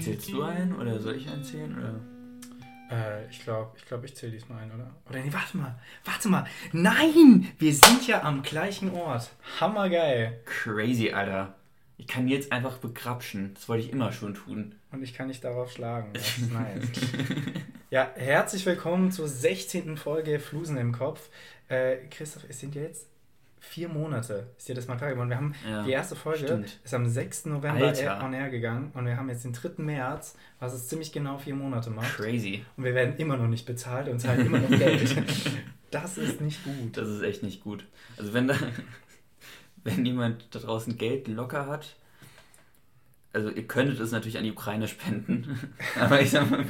Zählst du ein oder soll ich einzählen? Oder? Äh, ich glaube, ich, glaub, ich zähle diesmal ein, oder? Oder nee, warte mal. Warte mal. Nein! Wir sind ja am gleichen Ort. Hammergeil. Crazy, Alter. Ich kann jetzt einfach begrapschen. Das wollte ich immer schon tun. Und ich kann nicht darauf schlagen. Das ist nice. ja, herzlich willkommen zur 16. Folge Flusen im Kopf. Äh, Christoph, es sind jetzt vier Monate. Ist dir das mal klar geworden? Wir haben Ja, die erste Folge stimmt. ist am 6. November Alter. on air gegangen und wir haben jetzt den 3. März, was es ziemlich genau vier Monate macht. Crazy. Und wir werden immer noch nicht bezahlt und zahlen immer noch Geld. Das ist nicht gut. Das ist echt nicht gut. Also wenn da, wenn jemand da draußen Geld locker hat, also ihr könntet es natürlich an die Ukraine spenden, aber ich sag mal,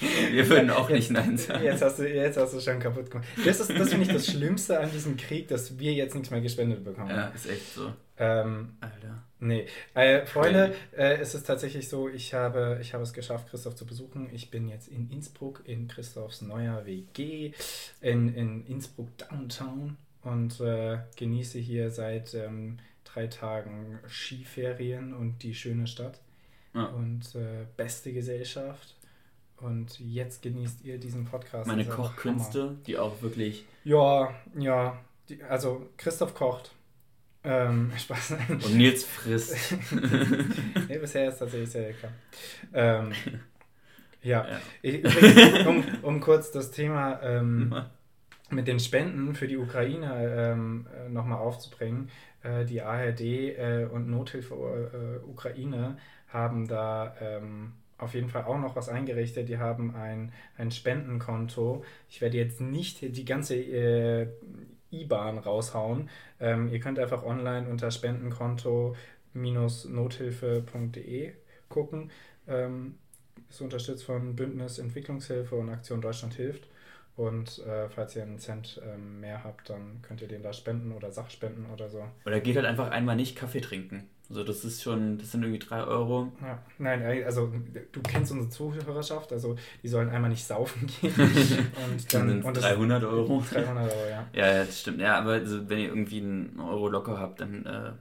wir würden auch nicht Nein sagen. Jetzt hast du, jetzt hast du schon kaputt gemacht. Das, ist, das finde ich das Schlimmste an diesem Krieg, dass wir jetzt nichts mehr gespendet bekommen. Ja, ist echt so. Ähm, Alter. nee. Äh, Freunde, äh, es ist tatsächlich so, ich habe, ich habe es geschafft, Christoph zu besuchen. Ich bin jetzt in Innsbruck, in Christophs neuer WG, in, in Innsbruck Downtown und äh, genieße hier seit ähm, drei Tagen Skiferien und die schöne Stadt Ja. und äh, beste Gesellschaft. Und jetzt genießt ihr diesen Podcast. Meine Kochkünste, die auch wirklich. Ja, ja. Die, also Christoph kocht. Ähm, Spaß. und Nils frisst. nee, bisher ist tatsächlich sehr lecker. Ähm, ja. Ja. Ich, übrigens, um, um kurz das Thema ähm, mit den Spenden für die Ukraine ähm, äh, nochmal aufzubringen. Äh, die ARD äh, und Nothilfe äh, Ukraine haben da ähm, auf jeden Fall auch noch was eingerichtet. Die haben ein, ein Spendenkonto. Ich werde jetzt nicht die ganze äh, IBAN raushauen. Ähm, ihr könnt einfach online unter Spendenkonto-nothilfe.de gucken. Ähm, ist unterstützt von Bündnis Entwicklungshilfe und Aktion Deutschland hilft. Und äh, falls ihr einen Cent ähm, mehr habt, dann könnt ihr den da spenden oder Sachspenden oder so. Oder geht halt einfach einmal nicht Kaffee trinken. Also das ist schon, das sind irgendwie drei Euro. Ja, nein, also du kennst unsere Zuhörerschaft, also die sollen einmal nicht saufen gehen. und Dann dann sind und es das- 300 Euro. 300 Euro, ja. Ja, ja, das stimmt. Ja, aber also, wenn ihr irgendwie einen Euro locker habt, dann äh,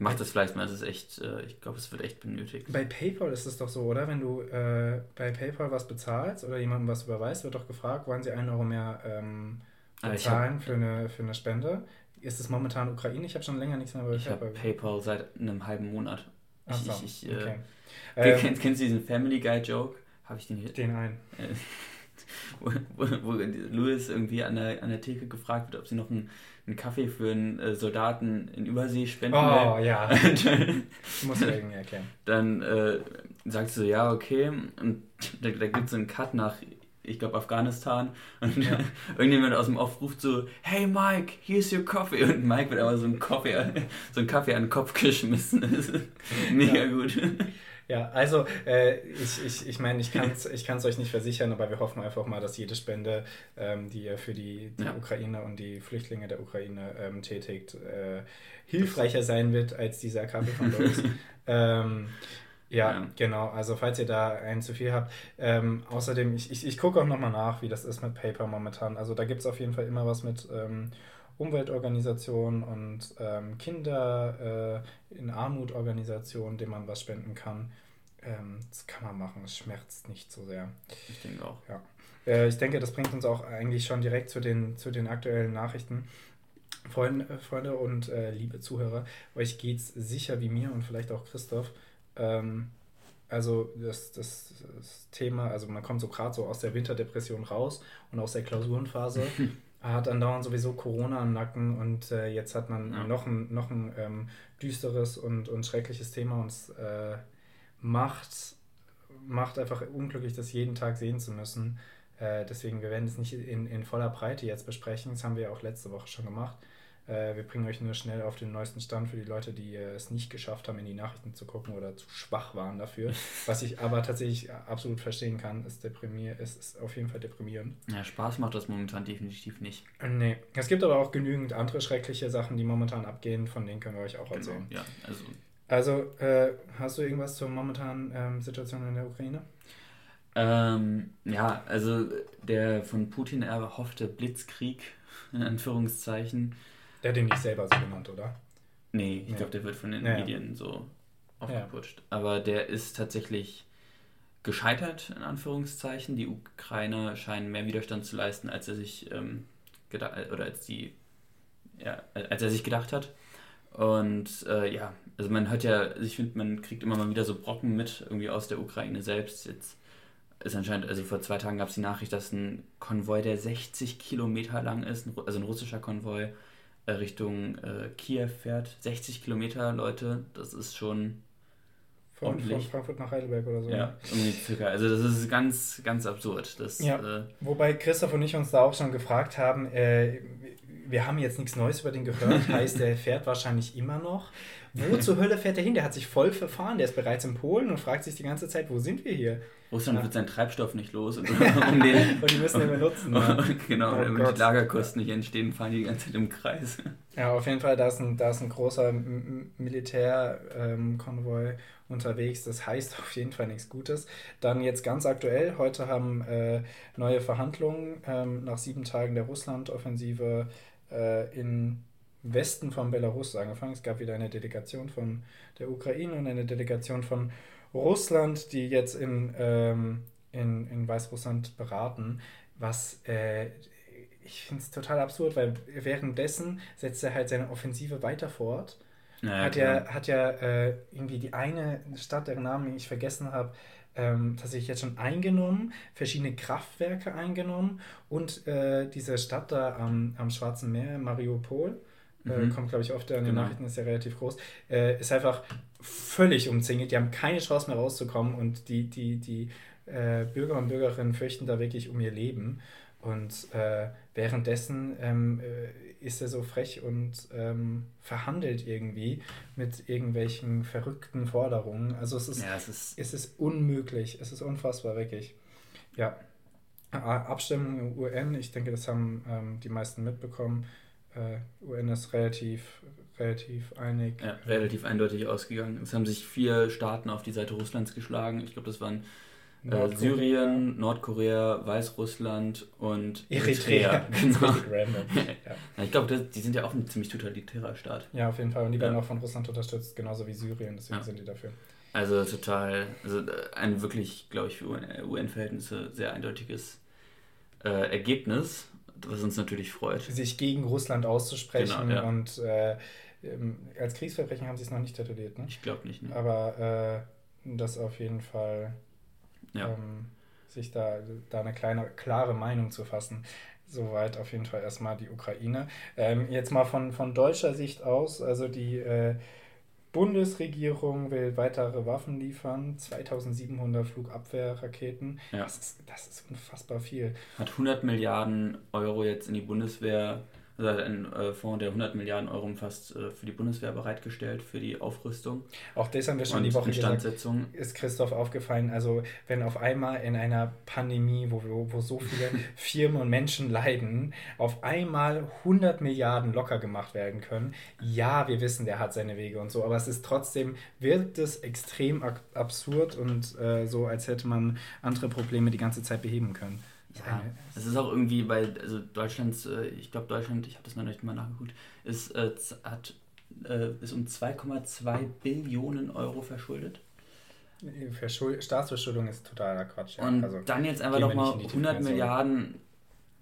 macht das vielleicht mal. Das ist echt, äh, ich glaube, es wird echt benötigt. Bei PayPal ist es doch so, oder? Wenn du äh, bei PayPal was bezahlst oder jemandem was überweist, wird doch gefragt, wollen sie einen Euro mehr ähm, ich bezahlen für, eine, für eine Spende. Ist es momentan Ukraine? Ich habe schon länger nichts mehr bei Ich habe PayPal. Seit einem halben Monat. Ich, Ach so, ich, ich, äh, okay. Ken- Ähm, kennst, kennst du diesen Family Guy Joke? Habe ich den hier? den einen. Äh, wo, wo, wo Louis irgendwie an der, an der Theke gefragt wird, ob sie noch einen, einen Kaffee für einen äh, Soldaten in Übersee spenden Oh will. ja, muss ich irgendwie erklären. dann äh, sagt sie so, ja, okay. Und da, da gibt es einen Cut nach, ich glaube, Afghanistan. Und Ja. irgendjemand aus dem Off ruft so, hey Mike, here's your coffee. Und Mike wird aber so einen Kaffee, so einen Kaffee an den Kopf geschmissen. Mega Ja. gut. Ja, also äh, ich, ich, ich meine, ich kann es ich kann's euch nicht versichern, aber wir hoffen einfach mal, dass jede Spende, ähm, die ihr für die, die Ja. Ukraine und die Flüchtlinge der Ukraine ähm, tätigt, äh, hilfreicher sein wird als dieser Kaffee von Lois. ähm, ja, Ja. genau. Also falls ihr da einen zu viel habt. Ähm, außerdem, ich, ich, ich gucke auch nochmal nach, wie das ist mit Paper momentan. Also da gibt es auf jeden Fall immer was mit ähm, Umweltorganisationen und ähm, Kinder äh, in Armutorganisationen, denen man was spenden kann. Ähm, das kann man machen, es schmerzt nicht so sehr. Ich denke auch. Äh, ich denke, das bringt uns auch eigentlich schon direkt zu den, zu den aktuellen Nachrichten. Freunde, äh, Freunde und äh, liebe Zuhörer, euch geht's sicher wie mir und vielleicht auch Christoph. Ähm, also das, das, das Thema, also man kommt so gerade so aus der Winterdepression raus und aus der Klausurenphase. hat andauernd sowieso Corona am Nacken und äh, jetzt hat man Ja. noch ein, noch ein ähm, düsteres und, und schreckliches Thema und es äh, macht, macht einfach unglücklich, das jeden Tag sehen zu müssen. Äh, deswegen, wir werden es nicht in, in voller Breite jetzt besprechen. Das haben wir ja auch letzte Woche schon gemacht. Äh, wir bringen euch nur schnell auf den neuesten Stand für die Leute, die äh, es nicht geschafft haben, in die Nachrichten zu gucken oder zu schwach waren dafür. Was ich aber tatsächlich absolut verstehen kann, ist, deprimier ist, ist auf jeden Fall deprimierend. Ja, Spaß macht das momentan definitiv nicht. Äh, Nee, es gibt aber auch genügend andere schreckliche Sachen, die momentan abgehen, von denen können wir euch auch Genau. erzählen. Ja, also Also, äh, hast du irgendwas zur momentanen ähm, Situation in der Ukraine? Ähm, ja, also der von Putin erhoffte Blitzkrieg, in Anführungszeichen. Der hat den nicht selber so genannt, oder? Nee, ich Nee. glaube, der wird von den Ja. Medien so aufgeputscht. Ja. Aber der ist tatsächlich gescheitert, in Anführungszeichen. Die Ukrainer scheinen mehr Widerstand zu leisten, als er sich ähm, gedacht oder als die ja, als er sich gedacht hat. Und äh, ja, also man hört ja, also ich finde, man kriegt immer mal wieder so Brocken mit, irgendwie aus der Ukraine selbst. Jetzt ist anscheinend, also vor zwei Tagen gab es die Nachricht, dass ein Konvoi, der 60 Kilometer lang ist, also ein russischer Konvoi, Richtung äh, Kiew fährt. 60 Kilometer, Leute, das ist schon von, von, Frankfurt nach Heidelberg oder so. Ja, ne? irgendwie circa. Also das ist ganz, ganz absurd. Das, ja. Äh, Wobei Christoph und ich uns da auch schon gefragt haben, äh, wir haben jetzt nichts Neues über den gehört, heißt, der fährt wahrscheinlich immer noch. Wo zur Hölle fährt er hin? Der hat sich voll verfahren, der ist bereits in Polen und fragt sich die ganze Zeit, wo sind wir hier? Russland ja. wird seinen Treibstoff nicht los. Und, um den, und die müssen ihn benutzen. Ne? genau, oh damit Gott. die Lagerkosten nicht entstehen, fahren die die ganze Zeit im Kreis. Ja, auf jeden Fall, da ist ein, da ist ein großer Militärkonvoi ähm, unterwegs. Das heißt auf jeden Fall nichts Gutes. Dann jetzt ganz aktuell, heute haben äh, neue Verhandlungen ähm, nach sieben Tagen der Russland-Offensive äh, im Westen von Belarus angefangen. Es gab wieder eine Delegation von der Ukraine und eine Delegation von Russland, die jetzt in, ähm, in, in Weißrussland beraten, was äh, ich finde es total absurd, weil währenddessen setzt er halt seine Offensive weiter fort. Ja, hat, ja, hat ja äh, irgendwie die eine Stadt, deren Namen ich vergessen habe, ähm, tatsächlich jetzt schon eingenommen, verschiedene Kraftwerke eingenommen und äh, diese Stadt da am, am Schwarzen Meer, Mariupol, äh, mhm. kommt glaube ich oft an den genau. Nachrichten, ist ja relativ groß, äh, ist einfach völlig umzingelt, die haben keine Chance mehr rauszukommen und die, die, die äh, Bürger und Bürgerinnen fürchten da wirklich um ihr Leben. Und äh, währenddessen ähm, äh, ist er so frech und ähm, verhandelt irgendwie mit irgendwelchen verrückten Forderungen. Also es ist, ja, es ist, es ist unmöglich, es ist unfassbar, wirklich. Ja. Abstimmung im UN, ich denke, das haben ähm, die meisten mitbekommen. Äh, UN ist relativ, relativ einig. Ja, relativ eindeutig ausgegangen. Es haben sich vier Staaten auf die Seite Russlands geschlagen. Ich glaube, das waren äh, Syrien, Nordkorea, Weißrussland und Eritrea. Genau. ja. Ich glaube, die sind ja auch ein ziemlich totalitärer Staat. Ja, auf jeden Fall. Und die werden auch von Russland unterstützt, genauso wie Syrien. Deswegen ja. sind die dafür. Also total, also äh, ein wirklich, glaube ich, für UN-Verhältnisse sehr eindeutiges äh, Ergebnis, was uns natürlich freut. Sich gegen Russland auszusprechen genau, ja. und äh, ähm, als Kriegsverbrechen haben sie es noch nicht tituliert, ne? Ich glaube nicht. Ne? Aber äh, das auf jeden Fall ja. ähm, sich da, da eine kleine, klare Meinung zu fassen. Soweit auf jeden Fall erstmal die Ukraine. Ähm, jetzt mal von, von deutscher Sicht aus, also die äh, Bundesregierung will weitere Waffen liefern, 2700 Flugabwehrraketen. Ja. Das, ist, das ist unfassbar viel. Hat 100 Milliarden Euro jetzt in die Bundeswehr also hat ein äh, Fonds, der 100 Milliarden Euro umfasst, äh, für die Bundeswehr bereitgestellt, für die Aufrüstung. Auch das haben wir schon die Woche gesagt. Ist Christoph aufgefallen, also wenn auf einmal in einer Pandemie, wo, wo, wo so viele Firmen und Menschen leiden, auf einmal 100 Milliarden locker gemacht werden können. Ja, wir wissen, der hat seine Wege und so, aber es ist trotzdem, wirkt es extrem absurd und äh, so, als hätte man andere Probleme die ganze Zeit beheben können. Ja, es ist auch irgendwie bei, also Deutschlands, äh, ich glaube Deutschland, ich habe das noch nicht mal nachgeguckt, ist, äh, hat, äh, ist um 2,2 Billionen Euro verschuldet. Verschuld Staatsverschuldung ist totaler Quatsch. Ja. Und also, dann jetzt einfach nochmal 100 Milliarden,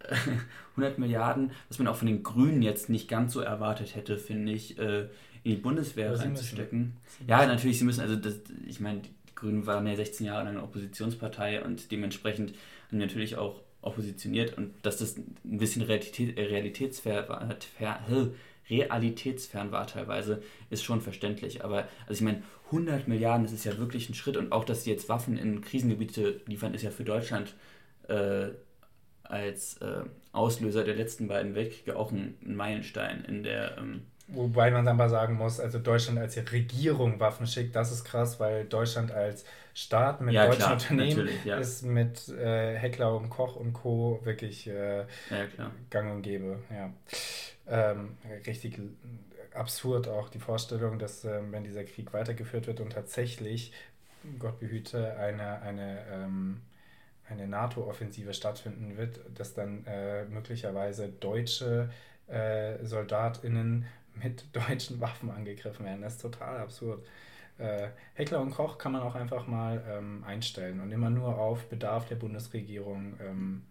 100 Milliarden, was man auch von den Grünen jetzt nicht ganz so erwartet hätte, finde ich, in die Bundeswehr Aber reinzustecken. Ja, natürlich, sie müssen, also das, ich meine, die Grünen waren ja 16 Jahre lang eine Oppositionspartei und dementsprechend haben natürlich auch oppositioniert und dass das ein bisschen Realität, realitätsfern, war, realitätsfern war teilweise, ist schon verständlich. Aber also ich meine, 100 Milliarden, das ist ja wirklich ein Schritt und auch, dass sie jetzt Waffen in Krisengebiete liefern, ist ja für Deutschland äh, als äh, Auslöser der letzten beiden Weltkriege auch ein, ein Meilenstein in der ähm, Wobei man dann mal sagen muss, also Deutschland als Regierung Waffen schickt, das ist krass, weil Deutschland als Staat mit ja, deutschen klar, Unternehmen ja. ist mit äh, Heckler und Koch und Co. wirklich äh, ja, gang und gäbe. Ja. Ähm, richtig absurd auch die Vorstellung, dass äh, wenn dieser Krieg weitergeführt wird und tatsächlich, Gott behüte, eine, eine, ähm, eine NATO-Offensive stattfinden wird, dass dann äh, möglicherweise deutsche äh, SoldatInnen mit deutschen Waffen angegriffen werden. Das ist total absurd. äh, Heckler und Koch kann man auch einfach mal ähm, einstellen und immer nur auf Bedarf der Bundesregierung. Ähm,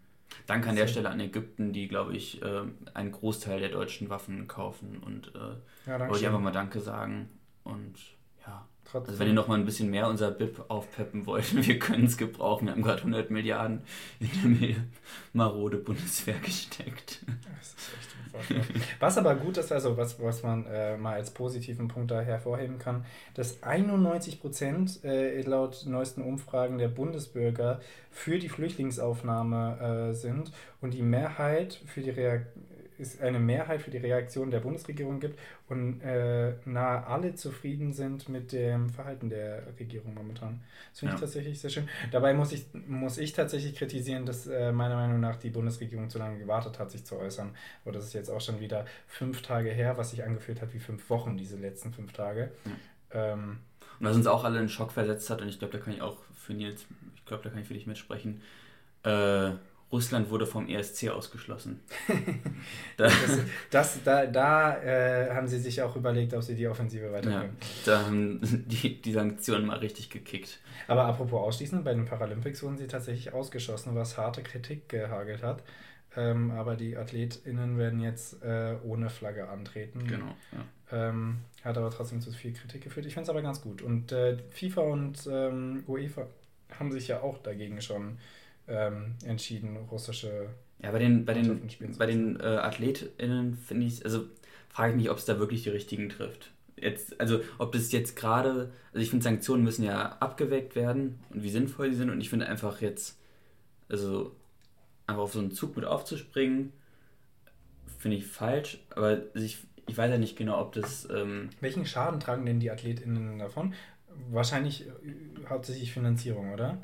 Danke an der Stelle an Ägypten, die, glaube ich, äh, einen Großteil der deutschen Waffen kaufen und äh, Ja, wollte ich einfach mal Danke sagen. Und ja, Trotzdem. also wenn ihr noch mal ein bisschen mehr unser BIP aufpeppen wollt, wir können es gebrauchen. Wir haben gerade 100 Milliarden in eine marode Bundeswehr gesteckt. Das ist echt unfassbar. Was aber gut ist, also was, was man äh, mal als positiven Punkt da hervorheben kann, dass 91 Prozent äh, laut neuesten Umfragen der Bundesbürger für die Flüchtlingsaufnahme äh, sind und die Mehrheit für die Reak es eine Mehrheit für die Reaktion der Bundesregierung gibt und äh, nahe alle zufrieden sind mit dem Verhalten der Regierung momentan. Das finde ich Ja. tatsächlich sehr schön. Dabei muss ich, muss ich tatsächlich kritisieren, dass äh, meiner Meinung nach die Bundesregierung zu lange gewartet hat, sich zu äußern. Aber das ist jetzt auch schon wieder fünf Tage her, was sich angefühlt hat wie fünf Wochen, diese letzten fünf Tage. Ähm, Und was uns auch alle in Schock versetzt hat, und ich glaube, da kann ich auch für Nils, ich glaube, da kann ich für dich mitsprechen, äh, Russland wurde vom ESC ausgeschlossen. da, das, das, da da äh, haben sie sich auch überlegt, ob sie die Offensive ja, weiterführen. da haben die, die Sanktionen mal richtig gekickt. Aber apropos Ausschließen, bei den Paralympics wurden sie tatsächlich ausgeschossen, was harte Kritik gehagelt hat. Ähm, aber die AthletInnen werden jetzt äh, ohne Flagge antreten. Genau. Ja. Ähm, hat aber trotzdem zu viel Kritik geführt. Ich finde es aber ganz gut. Und äh, FIFA und ähm, UEFA haben sich ja auch dagegen schon ähm, entschieden, russische. Ja, bei den, bei den, bei den äh, AthletInnen finde ich, also frage ich mich, ob es da wirklich die richtigen trifft. Jetzt, also ob das jetzt gerade, also ich finde Sanktionen müssen ja abgeweckt werden und wie sinnvoll die sind und ich finde einfach jetzt, also einfach auf so einen Zug mit aufzuspringen, finde ich falsch, aber ich, ich weiß ja nicht genau, ob das, ähm, Welchen Schaden tragen denn die AthletInnen davon? Wahrscheinlich äh, hauptsächlich Finanzierung, oder?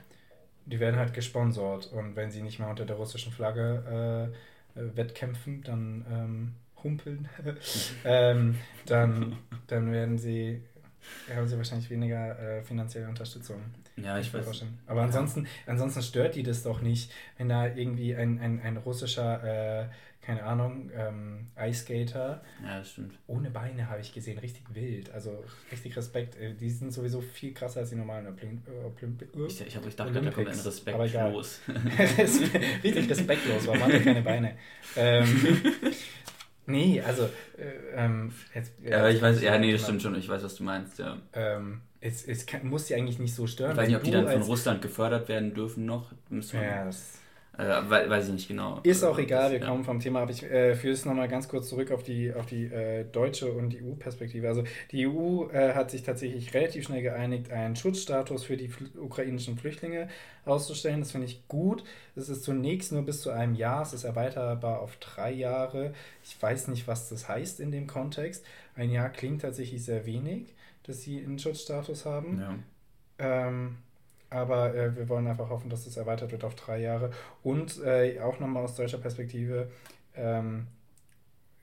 Die werden halt gesponsert und wenn sie nicht mehr unter der russischen Flagge äh, äh, wettkämpfen, dann ähm, humpeln, ähm, dann, dann werden sie, haben sie wahrscheinlich weniger äh, finanzielle Unterstützung. ja, ich weiß, vorstellen. Aber ansonsten, ansonsten stört die das doch nicht, wenn da irgendwie ein, ein, ein russischer, äh, keine Ahnung, ähm, Eiskater ja, das stimmt. ohne Beine habe ich gesehen, richtig wild. Also richtig Respekt. Äh, Die sind sowieso viel krasser als die normalen Olymp Olymp Ich, ich, hab, ich dachte, da kommt ein. Respekt Aber egal. los. richtig respektlos, warum hat er keine Beine? Ähm, nee, also, äh, ähm, jetzt, ja, ich weiß, ja, nee, das genau. stimmt schon, ich weiß, was du meinst, ja. Ähm, es, es kann, muss sie eigentlich nicht so stören. Ich weiß nicht, ob die dann von Russland gefördert werden dürfen noch. Müssen wir- Ja, das Äh, we weiß ich nicht genau. Ist auch Äh, egal, wir ja. kommen vom Thema ab. Ich äh, führe es nochmal ganz kurz zurück auf die, auf die äh, deutsche und die EU-Perspektive. Also die EU äh, hat sich tatsächlich relativ schnell geeinigt, einen Schutzstatus für die fl ukrainischen Flüchtlinge auszustellen. Das finde ich gut. Es ist zunächst nur bis zu einem Jahr, es ist erweiterbar auf drei Jahre. Ich weiß nicht, was das heißt in dem Kontext. Ein Jahr klingt tatsächlich sehr wenig, dass sie einen Schutzstatus haben. Ja. Ähm, aber äh, wir wollen einfach hoffen, dass es erweitert wird auf drei Jahre. Und äh, auch nochmal aus deutscher Perspektive, ähm,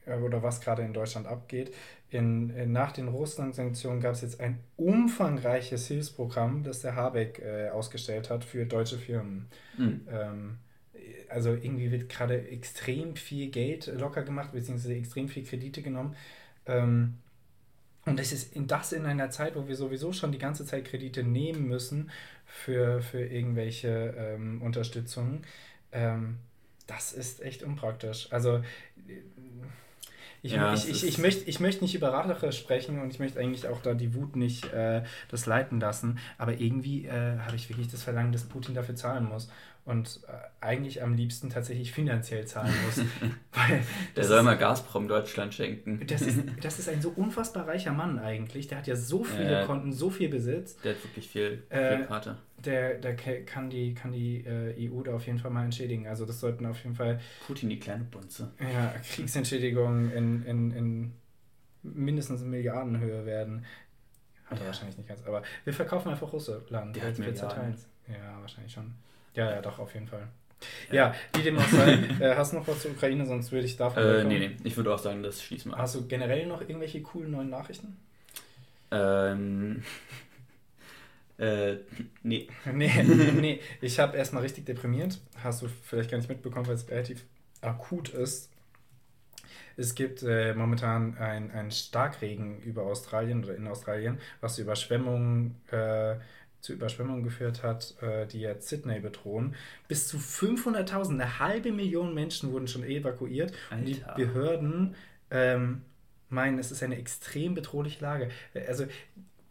äh, oder was gerade in Deutschland abgeht. In, in, nach den Russland-Sanktionen gab es jetzt ein umfangreiches Hilfsprogramm, das der Habeck äh, ausgestellt hat für deutsche Firmen. Hm. Ähm, also irgendwie wird gerade extrem viel Geld locker gemacht, beziehungsweise extrem viel Kredite genommen. Ähm, und das ist in, das in einer Zeit, wo wir sowieso schon die ganze Zeit Kredite nehmen müssen für, für irgendwelche ähm, Unterstützungen. Ähm, das ist echt unpraktisch. Also äh, ich, Ja, ich, ich, ich, möchte, ich möchte nicht über Rache sprechen und ich möchte eigentlich auch da die Wut nicht äh, das leiten lassen. Aber irgendwie äh, habe ich wirklich das Verlangen, dass Putin dafür zahlen muss. Und äh, eigentlich am liebsten tatsächlich finanziell zahlen muss. Weil Der soll ist- mal Gazprom Deutschland schenken. das ist, das ist ein so unfassbar reicher Mann eigentlich. Der hat ja so viele Ja. Konten, so viel Besitz. Der hat wirklich viel, Äh, viel Karte. Der, der kann die, kann die äh, EU da auf jeden Fall mal entschädigen. Also das sollten auf jeden Fall Putin, die kleine Bunze. ja, Kriegsentschädigungen in, in, in mindestens Milliardenhöhe werden. Hat er Ja. wahrscheinlich nicht ganz. Aber wir verkaufen einfach Russland. Der hat Milliarden. Ja, wahrscheinlich schon. Ja, ja, doch, auf jeden Fall. Ja. Wie dem auch sei. äh, hast du noch was zur Ukraine, sonst würde ich davon Äh, nee, nee, ich würde auch sagen, das schließen wir. Hast du generell noch irgendwelche coolen neuen Nachrichten? Ähm, äh, nee. Nee, nee. ich habe erstmal richtig deprimiert. Hast du vielleicht gar nicht mitbekommen, weil es relativ akut ist. Es gibt äh, momentan ein, ein Starkregen über Australien oder in Australien, was zu Überschwemmungen, äh, zu Überschwemmungen geführt hat, äh, die jetzt Sydney bedrohen. Bis zu 500.000, eine halbe Million Menschen wurden schon evakuiert. Und die Alter. Behörden ähm, meinen, es ist eine extrem bedrohliche Lage. Also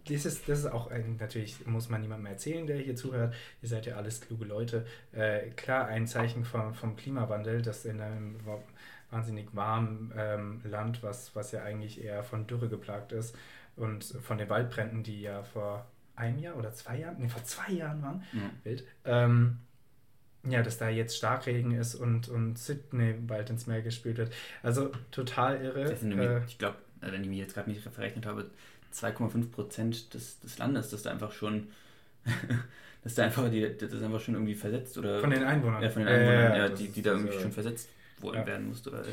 das ist, das ist auch ein, natürlich muss man niemandem erzählen, der hier zuhört. Ihr seid ja alles kluge Leute. Äh, klar, ein Zeichen vom, vom Klimawandel, dass in einem wa- wahnsinnig warmen ähm, Land, was, was ja eigentlich eher von Dürre geplagt ist und von den Waldbränden, die ja vor einem Jahr oder zwei Jahren, nee, vor zwei Jahren waren, Ja. wild, ähm, ja, dass da jetzt Starkregen ist und, und Sydney bald ins Meer gespült wird. Also total irre. Nämlich, Äh, ich glaube, wenn ich mich jetzt gerade nicht verrechnet habe, 2,5 Prozent des, des Landes, das da einfach schon, das da einfach die, das ist einfach schon irgendwie versetzt oder von den Einwohnern. ja, von den Einwohnern, ja, ja, die, die da irgendwie äh, schon versetzt worden ja. werden musste oder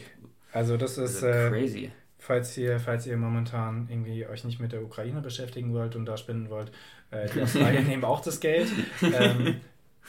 Also das ist, also äh, crazy. Falls ihr, falls ihr momentan irgendwie euch nicht mit der Ukraine beschäftigen wollt und da spenden wollt, äh, die Australier nehmen auch das Geld. Ähm,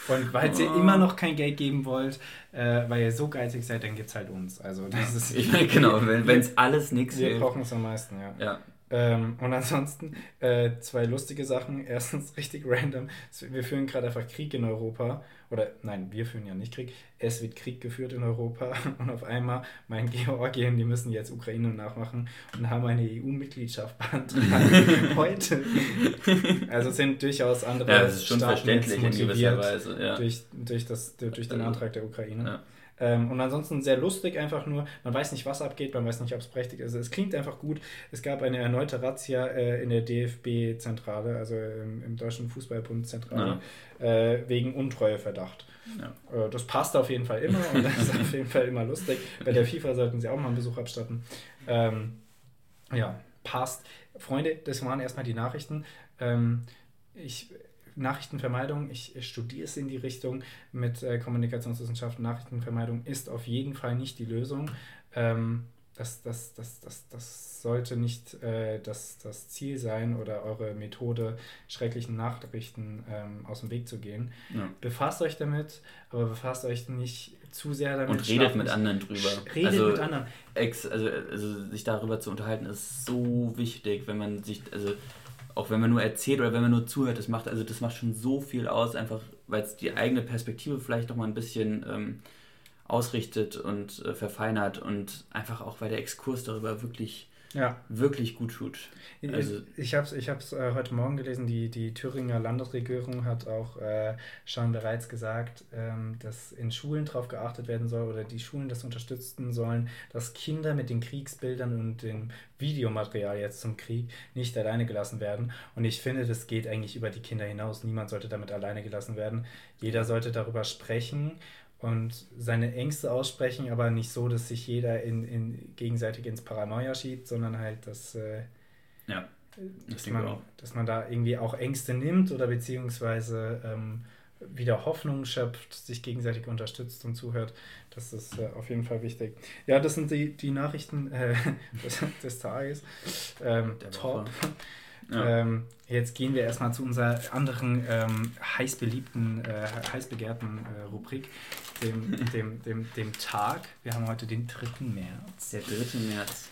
und falls ihr Oh. immer noch kein Geld geben wollt, äh, weil ihr so geizig seid, dann gibt es halt uns. Also das ist, Ich meine, genau, wenn es alles nichts wir brauchen es am meisten, ja. Ja, Ähm, und ansonsten äh, zwei lustige Sachen. Erstens richtig random. Wir führen gerade einfach Krieg in Europa. Oder nein, wir führen ja nicht Krieg. Es wird Krieg geführt in Europa. Und auf einmal mein Georgien, die müssen jetzt Ukraine nachmachen und haben eine EU-Mitgliedschaft beantragt. Heute. Also sind durchaus andere ja das ist schon Staaten jetzt verständlich in gewisser motiviert Weise. Ja. durch, durch, das, durch den Also, Antrag der Ukraine. ja. Ähm, und ansonsten sehr lustig einfach nur. Man weiß nicht, was abgeht, man weiß nicht, ob es prächtig ist. Es klingt einfach gut. Es gab eine erneute Razzia äh, in der DFB-Zentrale, also im, im Deutschen Fußballbund-Zentrale, äh, wegen Untreueverdacht. Ja. Äh, das passt auf jeden Fall immer und das ist auf jeden Fall immer lustig. Bei der FIFA sollten sie auch mal einen Besuch abstatten. Ähm, ja, passt. Freunde, das waren erstmal die Nachrichten. Ähm, ich, Nachrichtenvermeidung, ich studiere es in die Richtung mit äh, Kommunikationswissenschaften. Nachrichtenvermeidung ist auf jeden Fall nicht die Lösung. Ähm, das, das, das, das, das sollte nicht äh, das, das Ziel sein oder eure Methode, schrecklichen Nachrichten ähm, aus dem Weg zu gehen. Ja. Befasst euch damit, aber befasst euch nicht zu sehr damit. Und redet mit nicht- anderen drüber. Redet also, mit anderen. Ex, also, also sich darüber zu unterhalten ist so wichtig, wenn man sich, also auch wenn man nur erzählt oder wenn man nur zuhört, das macht, also das macht schon so viel aus, einfach weil es die eigene Perspektive vielleicht noch mal ein bisschen ähm, ausrichtet und äh, verfeinert und einfach auch, weil der Exkurs darüber wirklich, Ja. wirklich gut tut. Also, ich habe es ich hab's, äh, heute Morgen gelesen, die, die Thüringer Landesregierung hat auch äh, schon bereits gesagt, ähm, dass in Schulen darauf geachtet werden soll oder die Schulen das unterstützen sollen, dass Kinder mit den Kriegsbildern und dem Videomaterial jetzt zum Krieg nicht alleine gelassen werden. Und ich finde, das geht eigentlich über die Kinder hinaus. Niemand sollte damit alleine gelassen werden. Jeder sollte darüber sprechen und seine Ängste aussprechen, aber nicht so, dass sich jeder in, in gegenseitig ins Paranoia schiebt, sondern halt, dass, äh, ja, das dass, man, dass man da irgendwie auch Ängste nimmt oder beziehungsweise ähm, wieder Hoffnung schöpft, sich gegenseitig unterstützt und zuhört. Das ist äh, auf jeden Fall wichtig. Ja, das sind die, die Nachrichten äh, des, des Tages. Ähm, top. Ja. Ähm, jetzt gehen wir erstmal zu unserer anderen ähm, heiß beliebten, äh, heiß begehrten äh, Rubrik, dem, dem, dem, dem Tag. Wir haben heute den 3. März. Der 3. März.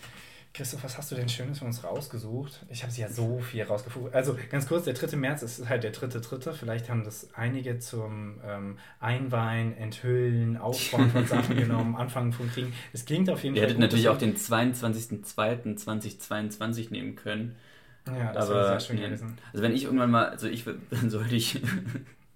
Christoph, was hast du denn Schönes für uns rausgesucht? Ich habe sie ja so viel rausgefunden. Also ganz kurz, der 3. März ist halt der dritte dritte. Vielleicht haben das einige zum ähm, Einweihen, Enthüllen, Aufbauen von Sachen genommen, Anfangen von Kriegen. Es klingt auf jeden Ihr Fall hättet natürlich auch den 22.02.2022 nehmen können. Ja, das aber wäre sehr schön gewesen. Also wenn ich irgendwann mal, also ich sollte ich,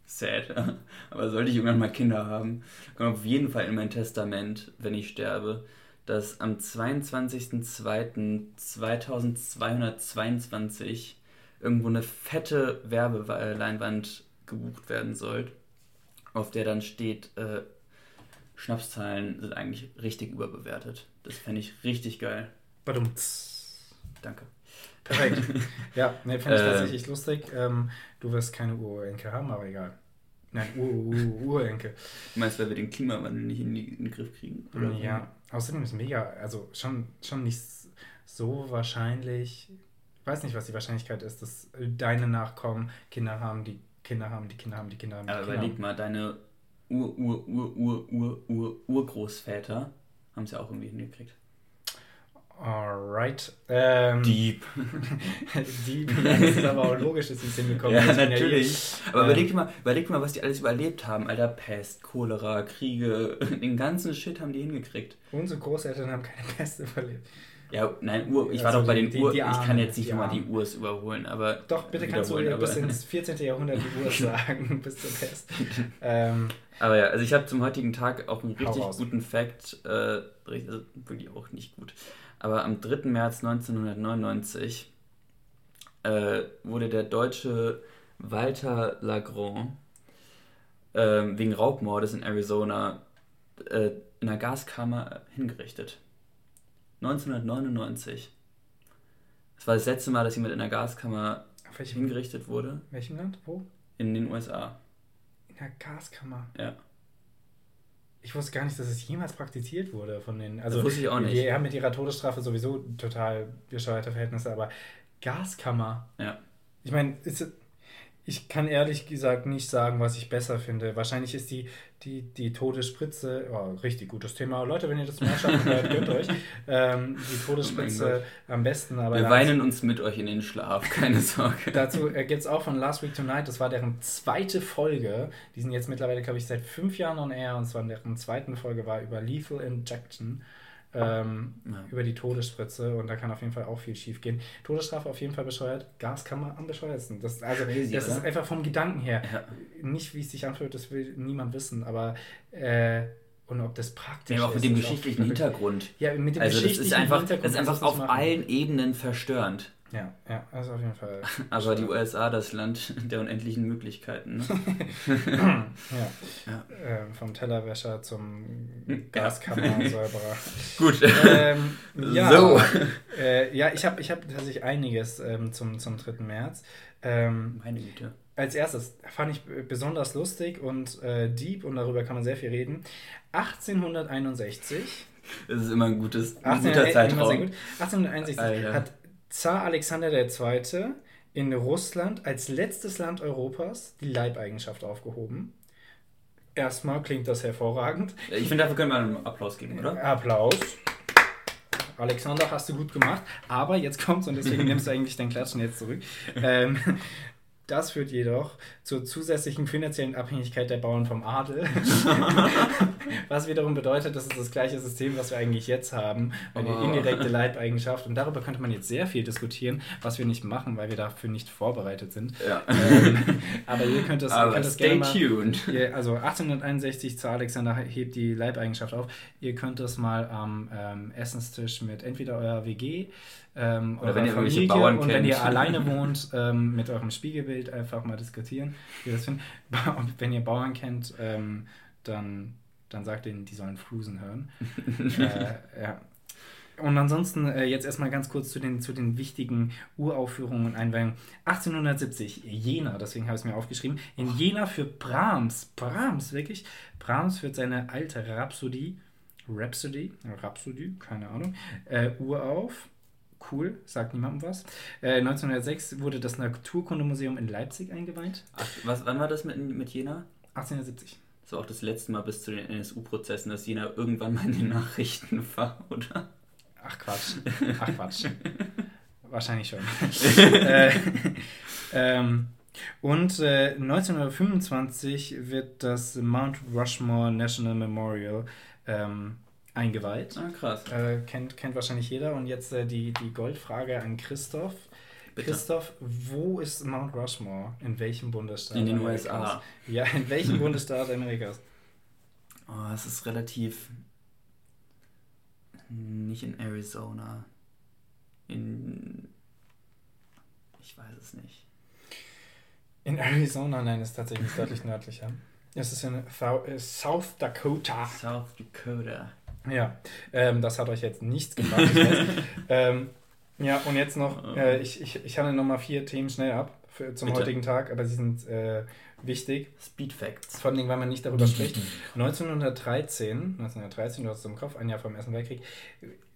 sad, aber sollte ich irgendwann mal Kinder haben, kommt auf jeden Fall in mein Testament, wenn ich sterbe, dass am 22.02.2222 irgendwo eine fette Werbeleinwand gebucht werden soll, auf der dann steht, äh, Schnapszahlen sind eigentlich richtig überbewertet. Das fände ich richtig geil. Badumts. Danke. Perfekt. Ja, ne, finde ich Äh. tatsächlich lustig. Ähm, du wirst keine Urenkel haben, aber egal. Nein, Ur Ur Urenkel. Du meinst, weil wir den Klimawandel nicht in, die, in den Griff kriegen? Oder? Ja, außerdem ist mega, also schon, schon nicht so wahrscheinlich. Ich weiß nicht, was die Wahrscheinlichkeit ist, dass deine Nachkommen Kinder haben, die Kinder haben, die Kinder haben, die Kinder haben, die Aber Kinder überleg haben. mal, deine Ur, Ur, Ur, Ur, Ur, Ur, Urgroßväter haben es ja auch irgendwie hingekriegt. Alright. Ähm, Deep. Deep. Das ist aber auch logisch, dass sie es hinbekommen. Ja, natürlich. eh- Aber ähm, überleg mal, überleg mal, was die alles überlebt haben. Alter, Pest, Cholera, Kriege, den ganzen Shit haben die hingekriegt. Unsere Großeltern haben keine Pest überlebt. Ja, nein, Ur, ich war Also doch bei den die- Ur, die ich kann jetzt nicht nochmal die. Urs überholen, aber. Doch, bitte kannst du wiederholen, bis aber- ins 14. Jahrhundert die Uhr sagen, bis zur Pest. Ähm, Aber ja, also ich habe zum heutigen Tag auch einen richtig guten Fact, äh, also wirklich auch nicht gut. Aber am 3. März 1999 äh, wurde der deutsche Walter Lagrand äh, wegen Raubmordes in Arizona äh, in einer Gaskammer hingerichtet. 1999. Das war das letzte Mal, dass jemand in einer Gaskammer hingerichtet wurde welchem Land? Wo? in den USA. In der Gaskammer. Ja. Ich wusste gar nicht, dass es jemals praktiziert wurde von den. Also, das wusste ich auch nicht. Die haben mit ihrer Todesstrafe sowieso total bescheuerte Verhältnisse, aber Gaskammer. Ja. Ich meine, ich kann ehrlich gesagt nicht sagen, was ich besser finde. Wahrscheinlich ist die, die, die Todesspritze, oh, richtig gutes Thema. Leute, wenn ihr das mal schaffen hört, gönnt euch. Ähm, die Todesspritze am besten. Aber Wir weinen uns mit euch in den Schlaf, keine Sorge. Dazu äh, gibt es auch von Last Week Tonight, das war deren zweite Folge. Die sind jetzt mittlerweile, glaube ich, seit fünf Jahren on air und zwar deren zweiten Folge war über Lethal Injection. Ähm, Ja. über die Todesspritze und da kann auf jeden Fall auch viel schief gehen. Todesstrafe auf jeden Fall bescheuert, Gaskammer am bescheuertsten. Das, also, Crazy, das ist einfach vom Gedanken her. Ja. Nicht, wie es sich anfühlt, das will niemand wissen, aber äh, und ob das praktisch Ja, aber auch mit ist, dem ist geschichtlichen. Hintergrund. Ja, mit dem Also das ist geschichtlichen einfach, Hintergrund das ist einfach auf allen Ebenen verstörend. Ja, ja, also auf jeden Fall. Aber die USA, das Land der unendlichen Möglichkeiten. Ne? ja. Ja. Ähm, vom Tellerwäscher zum. Gaskammersäuberer. Gut. ähm, ja, So. Äh, ja, ich habe ich hab tatsächlich einiges ähm, zum, zum 3. März. Ähm, Meine Güte. als erstes fand ich besonders lustig und äh, deep und darüber kann man sehr viel reden. 1861 Das ist immer ein, gutes, ein 18, guter Zeitraum. gut. 1861 Alter. hat Zar Alexander II. in Russland als letztes Land Europas die Leibeigenschaft aufgehoben. Erstmal klingt das hervorragend. Ich finde, dafür können wir einen Applaus geben, oder? Applaus. Alexander, hast du gut gemacht. Aber jetzt kommt's und deswegen nimmst du eigentlich dein Klatschen jetzt zurück. Ähm, das führt jedoch zur zusätzlichen finanziellen Abhängigkeit der Bauern vom Adel. was wiederum bedeutet, das ist das gleiche System, was wir eigentlich jetzt haben. Eine Oh. indirekte Leibeigenschaft. Und darüber könnte man jetzt sehr viel diskutieren, was wir nicht machen, weil wir dafür nicht vorbereitet sind. Ja. Ähm, aber ihr könnt das, Aber könnt das gerne stay mal tuned. Also 1861 Zar Alexander hebt die Leibeigenschaft auf. Ihr könnt das mal am ähm, Essenstisch mit entweder eurer WG ähm, Oder wenn ihr irgendwelche Familie Bauern und wenn kennt. ihr alleine wohnt, ähm, mit eurem Spiegelbild einfach mal diskutieren, wie das findet. Und wenn ihr Bauern kennt, ähm, dann, dann sagt ihnen, die sollen Flusen hören. äh, ja. Und ansonsten äh, jetzt erstmal ganz kurz zu den, zu den wichtigen Uraufführungen und Einweihungen. 1870, Jena, deswegen habe ich es mir aufgeschrieben. In Jena für Brahms, Brahms, wirklich. Brahms führt seine alte Rhapsodie, Rhapsody, Rhapsody, keine Ahnung, äh, Urauf. Cool, sagt niemandem was. Äh, 1906 wurde das Naturkundemuseum in Leipzig eingeweiht. Ach, was, wann war das mit, mit Jena? 1870. Das war auch das letzte Mal bis zu den NSU-Prozessen, dass Jena irgendwann mal in den Nachrichten war, oder? Ach Quatsch. Ach Quatsch. Wahrscheinlich schon. äh, ähm, und äh, 1925 wird das Mount Rushmore National Memorial ähm, eingeweiht. Ah, krass. Äh, kennt, kennt wahrscheinlich jeder. Und jetzt äh, die, die Goldfrage an Christoph. Bitte. Christoph, wo ist Mount Rushmore? In welchem Bundesstaat? In den Amerikas? USA. Ja, in welchem Bundesstaat Amerikas? Oh, es ist relativ. Nicht in Arizona. In. Ich weiß es nicht. In Arizona, nein, ist tatsächlich deutlich nördlicher. Es ist in äh, South Dakota. South Dakota. Ja, ähm, das hat euch jetzt nichts gebracht. Ähm, ja, und jetzt noch, äh, ich, ich, ich handle nochmal vier Themen schnell ab für, zum Bitte. heutigen Tag, aber sie sind äh, wichtig, Speed Facts. vor allem, weil man nicht darüber spricht. 1913, 1913, du hast es im Kopf, ein Jahr vor dem Ersten Weltkrieg,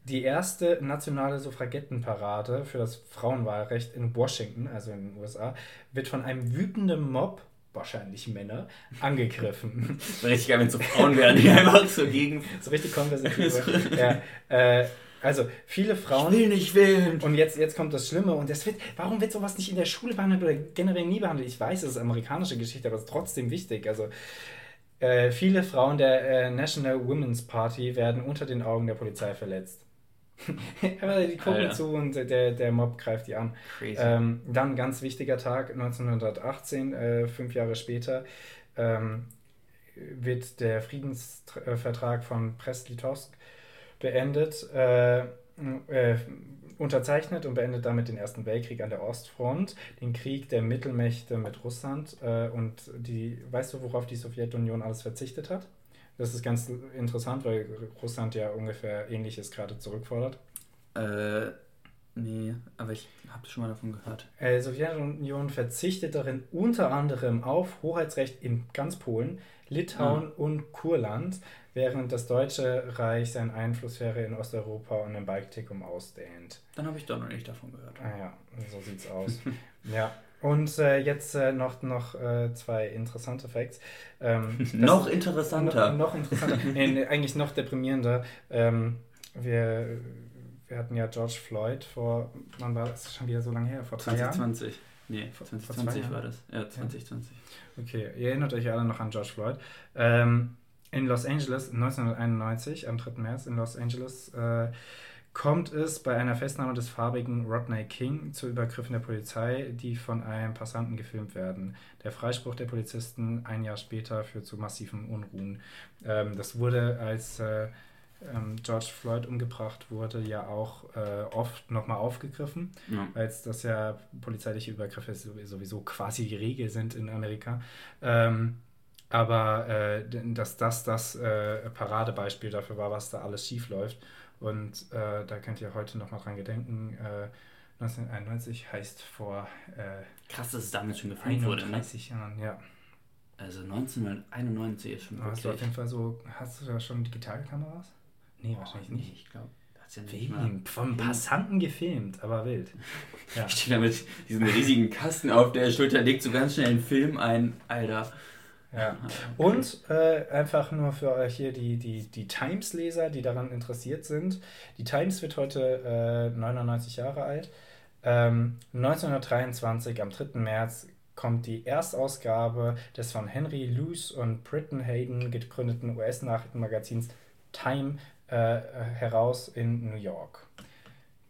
die erste nationale Suffragettenparade für das Frauenwahlrecht in Washington, also in den USA, wird von einem wütenden Mob, wahrscheinlich Männer, angegriffen. Richtig geil, wenn es so Frauen wären, die einfach so gegen. so richtig konversativ. ja, äh, Also viele Frauen. Ich will nicht wählen. Und jetzt, jetzt kommt das Schlimme. Und das wird, warum wird sowas nicht in der Schule behandelt oder generell nie behandelt? Ich weiß, es ist amerikanische Geschichte, aber es ist trotzdem wichtig. Also äh, viele Frauen der äh, National Women's Party werden unter den Augen der Polizei verletzt. die gucken Alter. zu und der, der Mob greift die an. Crazy. Ähm, dann ganz wichtiger Tag, 1918, äh, fünf Jahre später, ähm, wird der Friedensvertrag von Brest-Litovsk beendet, äh, äh, unterzeichnet und beendet damit den Ersten Weltkrieg an der Ostfront, den Krieg der Mittelmächte mit Russland äh, und die, weißt du, worauf die Sowjetunion alles verzichtet hat? Das ist ganz interessant, weil Russland ja ungefähr Ähnliches gerade zurückfordert. Äh, nee, aber ich habe schon mal davon gehört. Äh, die Sowjetunion verzichtet darin unter anderem auf Hoheitsrecht in ganz Polen, Litauen ah. und Kurland, während das Deutsche Reich seine Einflusssphäre in Osteuropa und im Baltikum ausdehnt. Dann habe ich doch noch nicht davon gehört. Ah ja, so sieht's aus. ja. Und äh, jetzt äh, noch, noch äh, zwei interessante Facts. Ähm, noch interessanter. Noch, noch interessanter. nee, eigentlich noch deprimierender. Ähm, wir, wir hatten ja George Floyd vor, wann war das schon wieder so lange her? Vor drei 2020. Jahren? Nee, 2020 war das. Ja, 2020. Okay, ihr erinnert euch alle noch an George Floyd. Ähm, in Los Angeles 1991, am 3. März in Los Angeles, äh, kommt es bei einer Festnahme des farbigen Rodney King zu Übergriffen der Polizei, die von einem Passanten gefilmt werden. Der Freispruch der Polizisten ein Jahr später führt zu massiven Unruhen. Ähm, das wurde als äh, ähm, George Floyd umgebracht wurde, ja auch äh, oft nochmal aufgegriffen, ja. als das ja polizeiliche Übergriffe sowieso quasi die Regel sind in Amerika. Ähm, aber äh, dass das das äh, Paradebeispiel dafür war, was da alles schief läuft. Und äh, da könnt ihr heute noch mal dran gedenken. 1991 äh, heißt vor. Äh, Krass, dass es damals schon gefilmt wurde, ne? Jahren, ja. Also 1991 ist schon wirklich. Hast du auf jeden Fall so. Hast du da schon Digitalkameras? Nee, wahrscheinlich oh, nicht. Ich glaube. Ja Wegen, vom Passanten gefilmt, aber wild. Ja. Ich stehe da mit diesem riesigen Kasten auf der Schulter, legt so ganz schnell einen Film ein. Alter. Ja. Und äh, einfach nur für euch hier die, die, die Times-Leser, die daran interessiert sind. Die Times wird heute äh, 99 Jahre alt. Ähm, 1923, am 3. März, kommt die Erstausgabe des von Henry Luce und Britton Hayden gegründeten US-Nachrichtenmagazins Time äh, heraus in New York.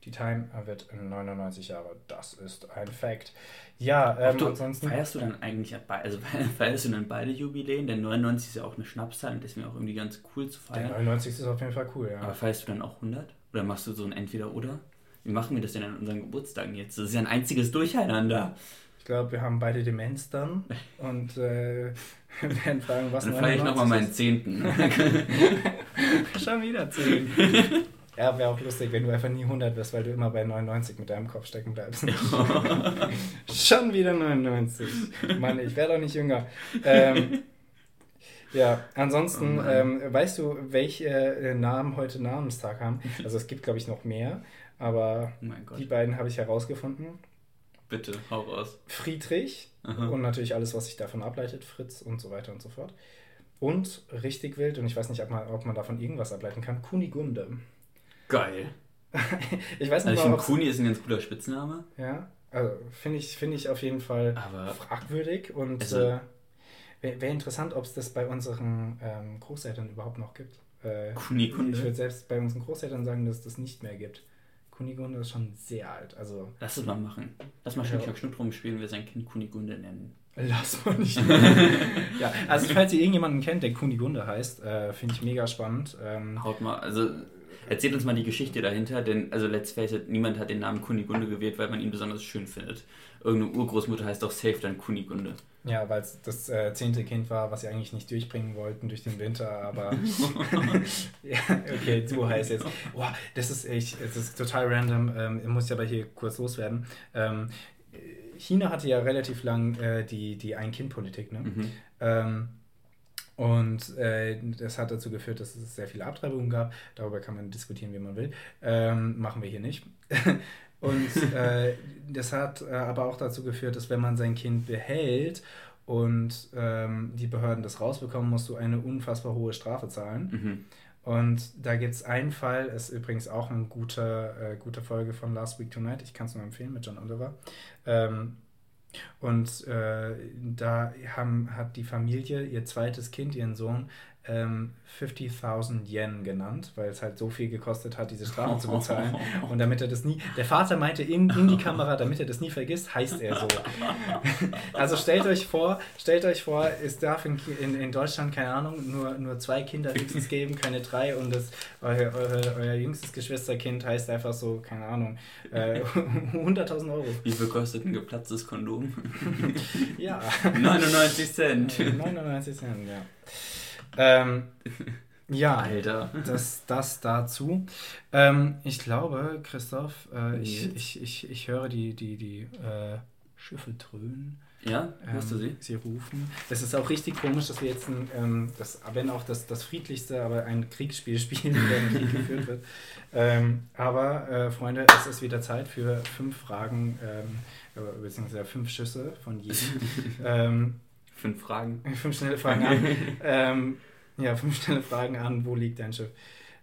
Die Time wird 99 Jahre. Das ist ein Fact. Ja, ähm, du, ansonsten. Feierst du dann eigentlich, also feierst du dann beide Jubiläen? Der 99 ist ja auch eine Schnapszahl und deswegen auch irgendwie ganz cool zu feiern. Der 99 ist auf jeden Fall cool, ja. Aber feierst du dann auch 100? Oder machst du so ein Entweder-Oder? Wie machen wir das denn an unseren Geburtstagen jetzt? Das ist ja ein einziges Durcheinander. Ich glaube, wir haben beide Demenz dann und äh, werden fragen, was Dann feiere ich nochmal meinen Zehnten. Schon wieder 10. Ja, wäre auch lustig, wenn du einfach nie 100 wirst, weil du immer bei 99 mit deinem Kopf stecken bleibst. Schon wieder 99. Mann, ich werde doch nicht jünger. Ähm, ja, ansonsten, oh ähm, weißt du, welche äh, Namen heute Namenstag haben? Also es gibt, glaube ich, noch mehr, aber oh die beiden habe ich herausgefunden. Bitte, hau raus. Friedrich Aha. und natürlich alles, was sich davon ableitet, Fritz und so weiter und so fort. Und richtig wild, und ich weiß nicht, ob man, ob man davon irgendwas ableiten kann, Kunigunde. Geil. ich weiß nicht, also ich Kuni ist ein ganz cooler Spitzname. Ja, also finde ich, find ich auf jeden Fall Aber fragwürdig und also, äh, wäre wär interessant, ob es das bei unseren ähm, Großeltern überhaupt noch gibt. Äh, Kunigunde? Ich würde selbst bei unseren Großeltern sagen, dass es das nicht mehr gibt. Kunigunde ist schon sehr alt. Also, Lass es mal machen. Lass mal Schnick, ja. Schnuck rumspielen, wir sein Kind Kunigunde nennen. Lass mal nicht. ja, also falls ihr irgendjemanden kennt, der Kunigunde heißt, äh, finde ich mega spannend. Ähm, Haut mal, also Erzählt uns mal die Geschichte dahinter, denn, also let's face it, niemand hat den Namen Kunigunde gewählt, weil man ihn besonders schön findet. Irgendeine Urgroßmutter heißt doch safe dann Kunigunde. Ja, weil es das äh, zehnte Kind war, was sie eigentlich nicht durchbringen wollten durch den Winter, aber. ja, okay, so heißt jetzt. Boah, das ist echt, das ist total random. Ähm, ich muss ja aber hier kurz loswerden. Ähm, China hatte ja relativ lang äh, die, die Ein-Kind-Politik, ne? Mhm. Ähm, und äh, das hat dazu geführt, dass es sehr viele Abtreibungen gab. Darüber kann man diskutieren, wie man will. Ähm, machen wir hier nicht. und äh, das hat äh, aber auch dazu geführt, dass wenn man sein Kind behält und ähm, die Behörden das rausbekommen, musst du eine unfassbar hohe Strafe zahlen. Mhm. Und da gibt es einen Fall, ist übrigens auch eine gute, äh, gute Folge von Last Week Tonight, ich kann es nur empfehlen, mit John Oliver. Ähm, und äh, da haben, hat die Familie ihr zweites Kind, ihren Sohn, ähm, 50.000 Yen genannt, weil es halt so viel gekostet hat, diese Strafe zu bezahlen. Und damit er das nie, der Vater meinte in, in die Kamera, damit er das nie vergisst, heißt er so. also stellt euch vor, stellt euch vor, es darf in, in, in Deutschland, keine Ahnung, nur, nur zwei Kinder höchstens geben, keine drei und das, euer, euer, euer jüngstes Geschwisterkind heißt einfach so, keine Ahnung, äh, 100.000 Euro. Wie viel kostet ein geplatztes Kondom? ja. 99 Cent. 99 Cent, ja. Ähm, ja, Alter. Das, das dazu. Ähm, ich glaube, Christoph, äh, ich, ich, ich, ich höre die, die, die äh, Schiffe dröhnen. Ja, hörst du sie? Ähm, Sie rufen. Es ist auch richtig komisch, dass wir jetzt, ein, ähm, das, wenn auch das, das friedlichste, aber ein Kriegsspiel spielen, in dem Krieg geführt wird. Ähm, aber, äh, Freunde, es ist wieder Zeit für fünf Fragen, ähm, äh, beziehungsweise fünf Schüsse von jedem. Fünf Fragen. Fünf schnelle Fragen an. ähm, ja, fünf schnelle Fragen an, wo liegt dein Schiff?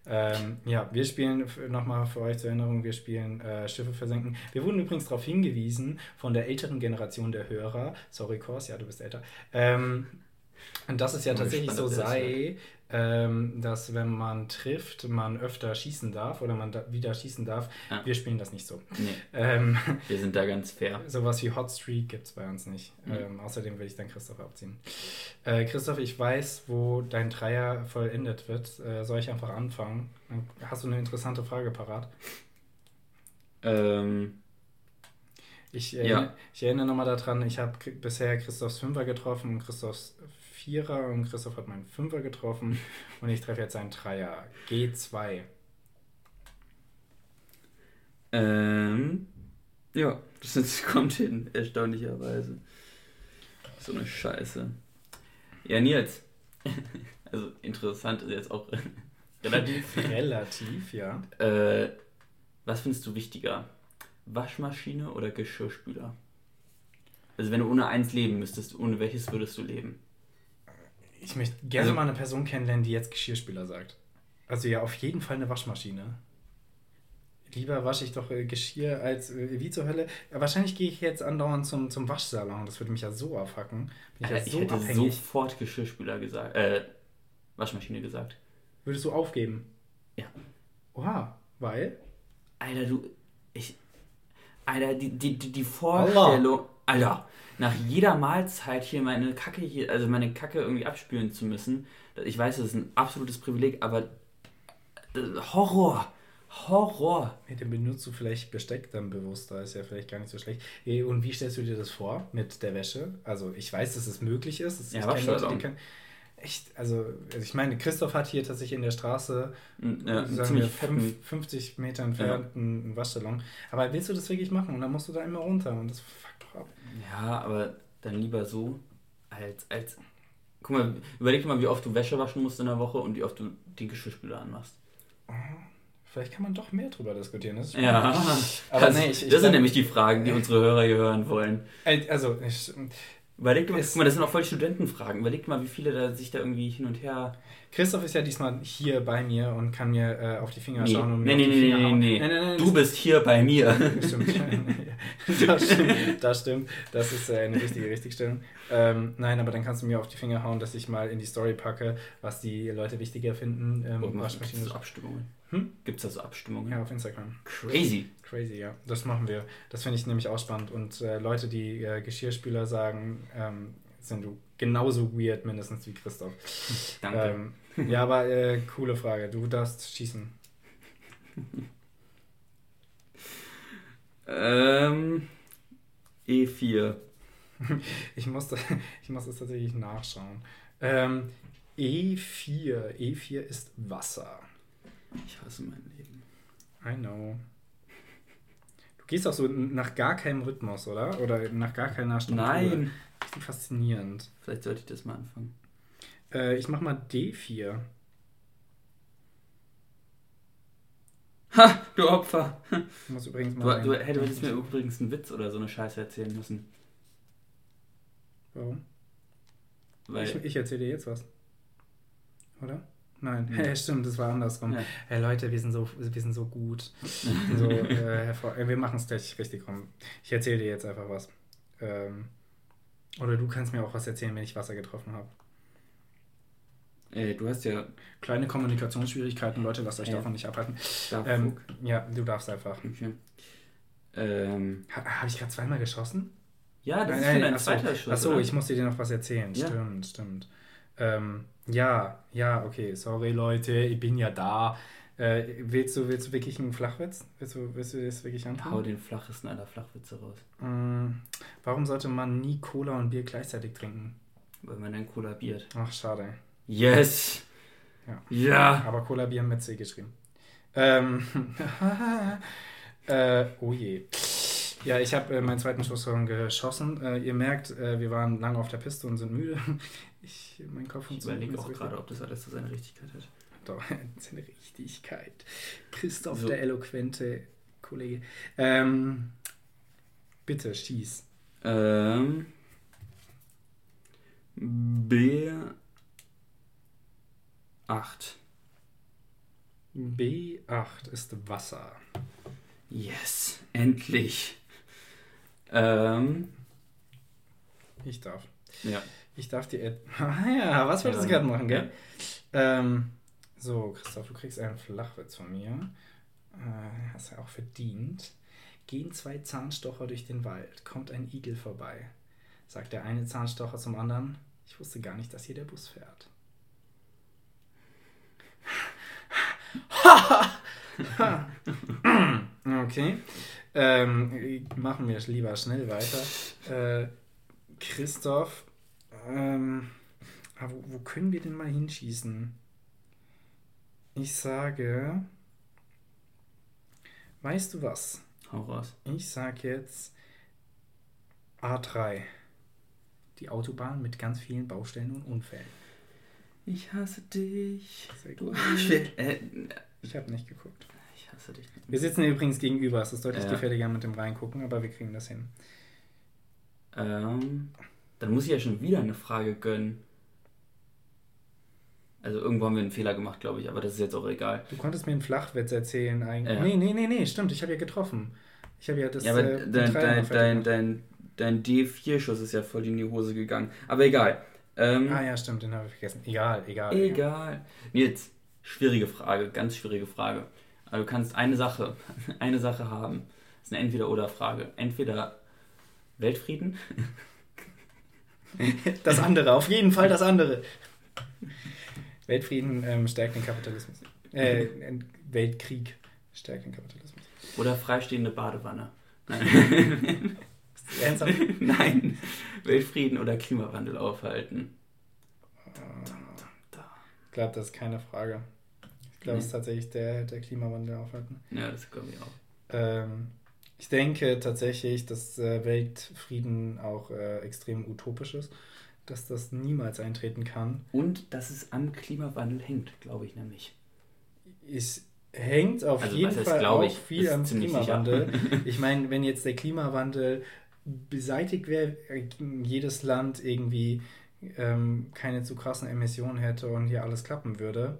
Ähm, ja, wir spielen nochmal für euch zur Erinnerung, wir spielen äh, Schiffe versenken. Wir wurden übrigens darauf hingewiesen von der älteren Generation der Hörer, sorry Kors, ja, du bist älter, ähm, und dass es ja tatsächlich so sei, ähm, dass wenn man trifft, man öfter schießen darf oder man da wieder schießen darf. Ja. Wir spielen das nicht so. Nee, Ähm, wir sind da ganz fair. Sowas wie Hot Streak gibt es bei uns nicht. Mhm. Ähm, außerdem will ich dann Christoph abziehen. Äh, Christoph, ich weiß, wo dein Dreier vollendet wird. Äh, soll ich einfach anfangen? Hast du eine interessante Frage parat? Ähm, Ich, Ja. erinnere, ich erinnere nochmal daran, ich habe bisher Christophs Fünfer getroffen und Christophs Vierer und Christoph hat meinen Fünfer getroffen und ich treffe jetzt einen Dreier. G2. ähm, ja, das kommt hin, erstaunlicherweise. So eine Scheiße. Ja, Nils. Also interessant ist jetzt auch relativ. Relativ, ja. Äh, was findest du wichtiger? Waschmaschine oder Geschirrspüler? Also wenn du ohne eins leben müsstest, ohne welches würdest du leben? Ich möchte gerne Also- mal eine Person kennenlernen, die jetzt Geschirrspüler sagt. Also ja, auf jeden Fall eine Waschmaschine. Lieber wasche ich doch äh, Geschirr als äh, wie zur Hölle. Wahrscheinlich gehe ich jetzt andauernd zum, zum Waschsalon. Das würde mich ja so abfacken. Bin ich, ja ich so hätte abhängig. sofort Geschirrspüler gesagt, äh, Waschmaschine gesagt. Würdest du aufgeben? Ja. Oha, weil? Alter, du, ich, Alter, die, die, die, die Vorstellung, Alter, nach jeder Mahlzeit hier meine Kacke hier, also meine Kacke irgendwie abspülen zu müssen, ich weiß, das ist ein absolutes Privileg, aber äh, Horror, Horror. Ja, dann benutzt du vielleicht Besteck dann bewusster, ist ja vielleicht gar nicht so schlecht. Eh, Und wie stellst du dir das vor mit der Wäsche? Also ich weiß, dass es möglich ist. Es- Ja, ich kenn Leute, die können. Echt, also, also ich meine, Christoph hat hier tatsächlich in der Straße Ja, sagen wir, fünf, 50 Meter entfernt einen einen Waschsalon. Aber willst du das wirklich machen? Und dann musst du da immer runter und das fuckt doch ab. ja, aber dann lieber so, als, als, guck mal, überleg dir mal, wie oft du Wäsche waschen musst in der Woche und wie oft du die Geschirrspüler anmachst. Vielleicht kann man doch mehr drüber diskutieren. Das ist Ja, Aber das, nee, ich- ich das glaub- sind nämlich die Fragen, die unsere Hörer hier hören wollen. Also, ich, Überleg dir mal, guck mal, das sind auch voll Studentenfragen. Überleg dir mal, wie viele da sich da irgendwie hin und her. Christoph ist ja diesmal hier bei mir und kann mir äh, auf die Finger Nee, schauen und nee, mir nee, auf die nee, Finger nee, hauen. nee. Nein, nein, nein, Du bist hier bei mir. Das stimmt. das stimmt. Das stimmt. Das ist äh, eine richtige Richtigstellung. Ähm, nein, aber dann kannst du mir auf die Finger hauen, dass ich mal in die Story packe, was die Leute wichtiger finden. Ähm, es Waschmaschine. Abstimmungen? Hm? Gibt es da so Abstimmungen? Ja, auf Instagram. Crazy. Crazy, ja. Das machen wir. Das finde ich nämlich auch spannend. Und äh, Leute, die äh, Geschirrspüler sagen, ähm, sind du genauso weird mindestens wie Christoph. Danke. Ähm, ja, aber äh, coole Frage. Du darfst schießen. Ähm, E E4. Ich muss, das, ich muss das tatsächlich nachschauen. Ähm, E4. E4 ist Wasser. Ich hasse mein Leben. I know. Du gehst auch so nach gar keinem Rhythmus, oder? Oder nach gar keiner Struktur. Nein. Richtig faszinierend. Vielleicht sollte ich das mal anfangen. Äh, ich mach mal D4. Ha, du Opfer. Ich muss übrigens Du, mal. du ein- hättest mir übrigens einen Witz oder so eine Scheiße erzählen müssen. Warum? Weil, Ich, ich erzähle dir jetzt was. Oder? Nein, hey, stimmt, das war andersrum. Ja. Hey Leute, wir sind so, wir sind so gut. so, äh, äh, wir machen es gleich richtig rum. Ich erzähle dir jetzt einfach was. Ähm, oder du kannst mir auch was erzählen, wenn ich Wasser getroffen habe. Ey, du hast ja Kleine Kommunikationsschwierigkeiten, Leute, lasst euch Ja. davon nicht abhalten. Darfug. Ähm, ja, du darfst einfach. okay. Ähm, Ha, habe ich gerade zweimal geschossen? ja, das Nein, ist nein, schon ein achso, zweiter Schuss. Achso, oder? ich musste dir noch was erzählen. Ja. Stimmt, stimmt. Ähm, ja, ja, okay. Sorry, Leute, ich bin ja da. Äh, willst, du, willst du wirklich einen Flachwitz? Willst du, willst du das wirklich Hau antun? den flachesten aller Flachwitze raus. Mm, warum sollte man nie Cola und Bier gleichzeitig trinken? Weil man dann kollabiert. Ach, schade. Yes! Ja. Ja! Aber Cola Bier mit C geschrieben. Ähm, äh, oh je. Ja, ich habe äh, meinen zweiten Schuss schon geschossen. Äh, ihr merkt, äh, wir waren lange auf der Piste und sind müde. Ich, mein Kopf Ich überlege auch gerade, ob das alles so seine Richtigkeit hat. Doch, seine Richtigkeit. Christoph, So. der eloquente Kollege. Ähm, bitte, schieß. Ähm. B. 8. B8 ist Wasser. Yes! Endlich! Ähm. Ich darf. Ja. Ich darf dir. et- Ah ja, was wolltest du Ja. gerade machen, gell? Ähm, so, Christoph, du kriegst einen Flachwitz von mir. Äh, hast ja auch verdient. Gehen zwei Zahnstocher durch den Wald, kommt ein Igel vorbei. Sagt der eine Zahnstocher zum anderen, ich wusste gar nicht, dass hier der Bus fährt. okay. Ähm, machen wir lieber schnell weiter. Äh, Christoph, ähm, ah, wo, wo können wir denn mal hinschießen? Ich sage, weißt du was? Hau raus. Ich sag jetzt A3. Die Autobahn mit ganz vielen Baustellen und Unfällen. Ich hasse dich. Sehr Du gut. Arsch. Äh, Ich habe nicht geguckt. Ich hasse dich. Wir sitzen übrigens gegenüber. Es ist deutlich Ja. gefährlicher mit dem Reingucken, aber wir kriegen das hin. Ähm, dann muss ich ja schon wieder eine Frage gönnen. Also irgendwo haben wir einen Fehler gemacht, glaube ich, aber das ist jetzt auch egal. Du konntest mir einen Flachwitz erzählen eigentlich. Ja. Nee, nee, nee, nee, stimmt. Ich habe ja getroffen. Ich habe ja das. ja, aber äh, dein, dein, dein, dein, dein D4-Schuss ist ja voll in die Hose gegangen. Aber egal. Ähm, Ah ja, stimmt, den habe ich vergessen. Egal, egal. Egal. Nils, schwierige Frage, ganz schwierige Frage. Aber du kannst eine Sache, eine Sache haben. Das ist eine Entweder-Oder-Frage. Entweder Weltfrieden Das andere, auf jeden Fall das andere. Weltfrieden ähm, stärkt den Kapitalismus. Äh, Weltkrieg stärkt den Kapitalismus. oder freistehende Badewanne. Nein. Ernsthaft? Nein. Weltfrieden oder Klimawandel aufhalten. Ich glaube, das ist keine Frage. Ich glaube, es ist tatsächlich der, der Klimawandel aufhalten. Ja, das glaube ich auch. Ähm, ich denke tatsächlich, dass äh, Weltfrieden auch äh, extrem utopisch ist, dass das niemals eintreten kann. Und dass es am Klimawandel hängt, glaube ich nämlich. Es hängt auf Also, jeden heißt, Fall auch ich? viel am Klimawandel. ich meine, wenn jetzt der Klimawandel beseitigt wäre, jedes Land irgendwie ähm, keine zu krassen Emissionen hätte und hier alles klappen würde,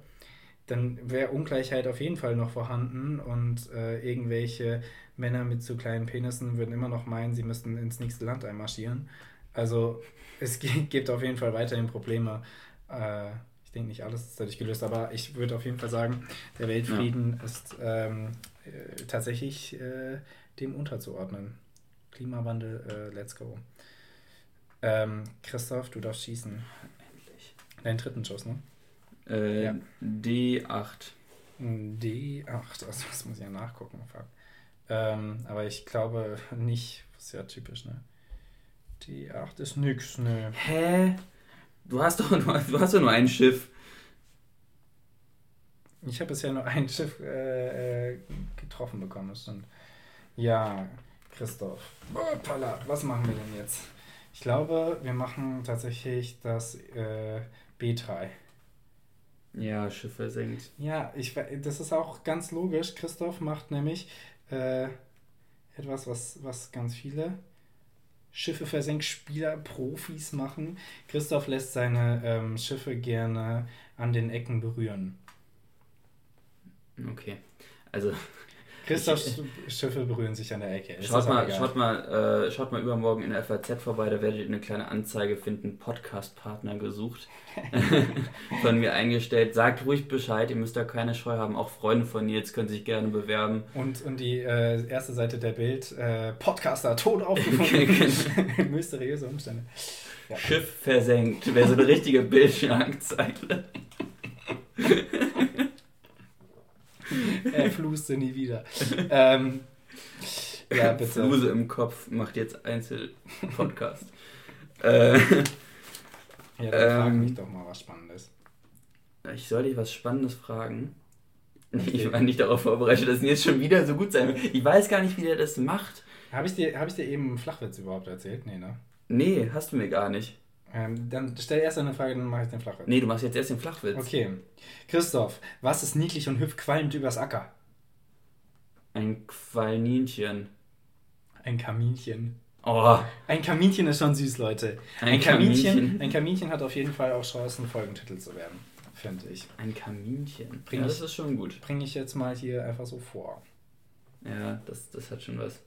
dann wäre Ungleichheit auf jeden Fall noch vorhanden und äh, irgendwelche Männer mit zu kleinen Penissen würden immer noch meinen, sie müssten ins nächste Land einmarschieren. Also es gi- gibt auf jeden Fall weiterhin Probleme. Äh, ich denke nicht alles ist dadurch gelöst, aber ich würde auf jeden Fall sagen, der Weltfrieden ist ähm, äh, tatsächlich äh, dem unterzuordnen. Klimawandel, äh, let's go. Ähm, Christoph, du darfst schießen. Endlich. Deinen dritten Schuss, ne? Äh, Ja. D8. D8, also das muss ich ja nachgucken. Fuck. Ähm, aber ich glaube nicht, das ist ja typisch, ne? D8 ist nix, ne? Hä? Du hast doch nur, du hast doch nur ein Schiff. Ich habe bisher nur ein Schiff äh, äh, getroffen bekommen, das. Ja, Christoph. Hoppala, was machen wir denn jetzt? Ich glaube, wir machen tatsächlich das äh, B3. Ja, Schiff versenkt. Ja, ich, das ist auch ganz logisch. Christoph macht nämlich äh, etwas, was, was ganz viele Schiffe versenkt Spieler, Profis machen. Christoph lässt seine ähm, Schiffe gerne an den Ecken berühren. Okay. Also. Christophs Schiffe berühren sich an der Ecke. Ist Schaut mal, schaut, mal, äh, schaut mal übermorgen in der FAZ vorbei, da werdet ihr eine kleine Anzeige finden, Podcast-Partner gesucht. von mir eingestellt. Sagt ruhig Bescheid, ihr müsst da keine Scheu haben. Auch Freunde von Nils können sich gerne bewerben. Und, und die äh, erste Seite der Bild, äh, Podcaster tot aufgefunden. Mysteriöse Umstände. Ja. Schiff versenkt. Wäre so eine richtige Bildschlagzeile. Er fluste nie wieder. ähm, ja, bitte. Fluse im Kopf macht jetzt Einzelpodcast. äh, Ja, dann frag Ähm, mich doch mal was Spannendes. ich soll dich was Spannendes fragen. Okay. Ich war nicht darauf vorbereitet, dass Nils schon wieder so gut sein wird. Ich weiß gar nicht, wie der das macht. Habe ich, dir, hab ich dir eben einen Flachwitz überhaupt erzählt? Nee, ne? Nee, hast du mir gar nicht. Ähm, dann stell erst eine Frage, dann mache ich den Flachwitz. Nee, du machst jetzt erst den Flachwitz. Okay. Christoph, was ist niedlich und hüpft qualmend übers Acker? Ein Qualninchen. Ein Kaminchen. Oh, Ein Kaminchen ist schon süß, Leute. Ein Ein, Kaminchen, Kaminchen. ein Kaminchen hat auf jeden Fall auch Chancen, Folgentitel zu werden, finde ich. ein Kaminchen. Bring ja, ich- das ist schon gut. Bringe ich jetzt mal hier einfach so vor. Ja, das, das hat schon was.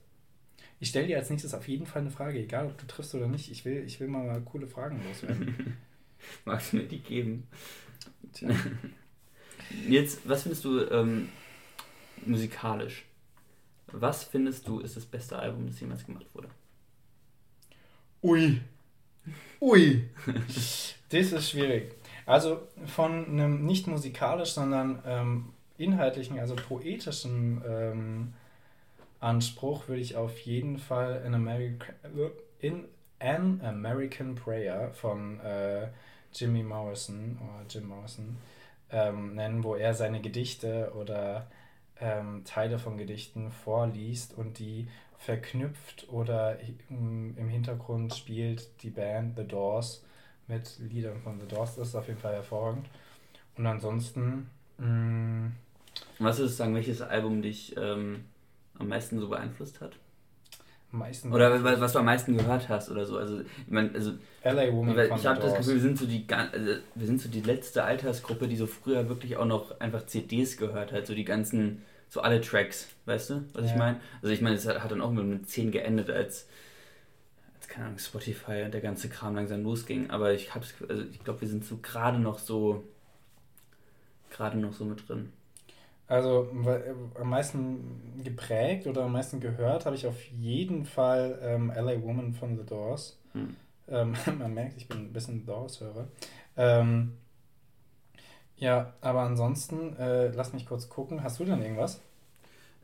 Ich stelle dir als nächstes auf jeden Fall eine Frage, egal ob du triffst oder nicht. Ich will, ich will mal coole Fragen loswerden. Magst du mir die geben? Tja. Jetzt, was findest du ähm, musikalisch? Was findest du ist das beste Album, das jemals gemacht wurde? Ui. Ui. Das ist schwierig. Also von einem nicht musikalisch, sondern ähm, inhaltlichen, also poetischen ähm, Anspruch würde ich auf jeden Fall in, America, in An American Prayer von äh, Jimmy Morrison oder Jim Morrison ähm, nennen, wo er seine Gedichte oder ähm, Teile von Gedichten vorliest und die verknüpft oder im im Hintergrund spielt die Band The Doors mit Liedern von The Doors. Das ist auf jeden Fall hervorragend. Und ansonsten, mh, Was du sagen, welches Album dich ähm, am meisten so beeinflusst hat? meistens Oder wa- was du am meisten gehört hast oder so? Also, ich meine, also LA Woman ich The habe das. Gefühl, wir sind so die also wir sind so die letzte Altersgruppe, die so früher wirklich auch noch einfach CDs gehört hat, so die ganzen, so alle Tracks, weißt du, was ich Ja. meine? Also ich meine, es hat hat dann auch mit einer 10 geendet, als, als keine Ahnung, Spotify und der ganze Kram langsam losging. Aber ich habe also ich glaube, wir sind so gerade noch so gerade noch so mit drin. Also am meisten geprägt oder am meisten gehört habe ich auf jeden Fall ähm, LA Woman von The Doors. Hm. Ähm, man merkt, ich bin ein bisschen Doors-Hörer. Ähm, ja, aber ansonsten, äh, lass mich kurz gucken. Hast du denn irgendwas?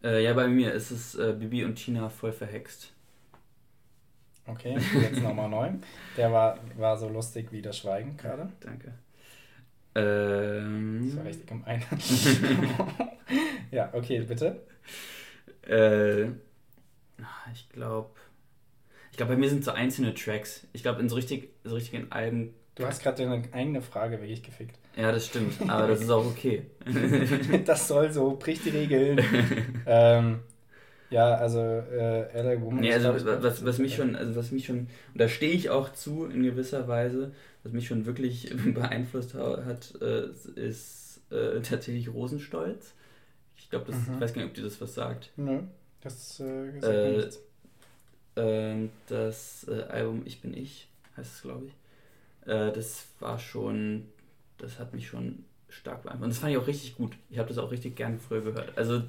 Äh, ja, bei mir ist es äh, Bibi und Tina voll verhext. Okay, jetzt nochmal neu. Der war, war so lustig wie das Schweigen gerade. Danke. Ähm, Das war richtig gemein. ja, okay, bitte. Äh, ich glaube, ich glaube, bei mir sind so einzelne Tracks. Ich glaube, in so, richtig, so richtigen Alben. Du hast gerade deine eigene Frage wirklich gefickt. Ja, das stimmt, aber das ist auch okay. das soll so, bricht die Regeln. ähm, ja, also äh, LA Woman. nee, also was, was mich schon, also was mich schon, und da stehe ich auch zu in gewisser Weise, was mich schon wirklich beeinflusst ha- hat, äh, ist äh, tatsächlich Rosenstolz. Ich glaube, das, Mhm. ich weiß gar nicht, ob dir das was sagt. Nö, das äh, gesagt Äh, nichts. Ähm, das äh, Album Ich bin ich, heißt es, glaube ich. Äh, das war schon, das hat mich schon stark beeinflusst. Und das fand ich auch richtig gut. Ich habe das auch richtig gerne früher gehört. Also,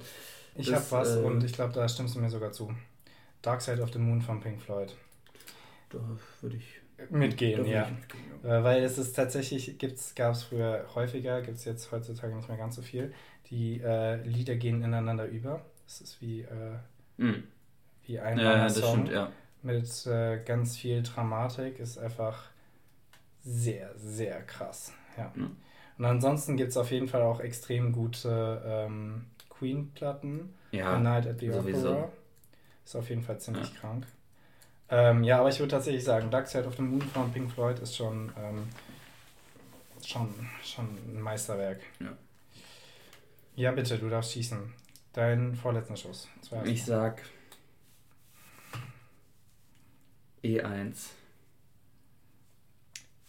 Ich habe was äh, und ich glaube, da stimmst du mir sogar zu. Dark Side of the Moon von Pink Floyd. da würde ich Mitgehen, ja. ich mitgehen, ja. Äh, Weil es ist tatsächlich, gab es früher häufiger, gibt es jetzt heutzutage nicht mehr ganz so viel. Die äh, Lieder gehen ineinander über. Es ist wie, äh, Mhm. wie ein Ja, langer ja, das Song stimmt, ja. mit äh, ganz viel Dramatik. Ist einfach sehr, sehr krass. Ja. Ja. Und ansonsten gibt es auf jeden Fall auch extrem gute ähm, Queen-Platten. Ja, A Night at the sowieso. Opera. Ist auf jeden Fall ziemlich krank. Ähm, ja, aber ich würde tatsächlich sagen, Dark Side of the Moon von Pink Floyd ist schon, ähm, schon, schon ein Meisterwerk. Ja. Ja, bitte, du darfst schießen. Dein vorletzter Schuss. Zwei ich sag E1.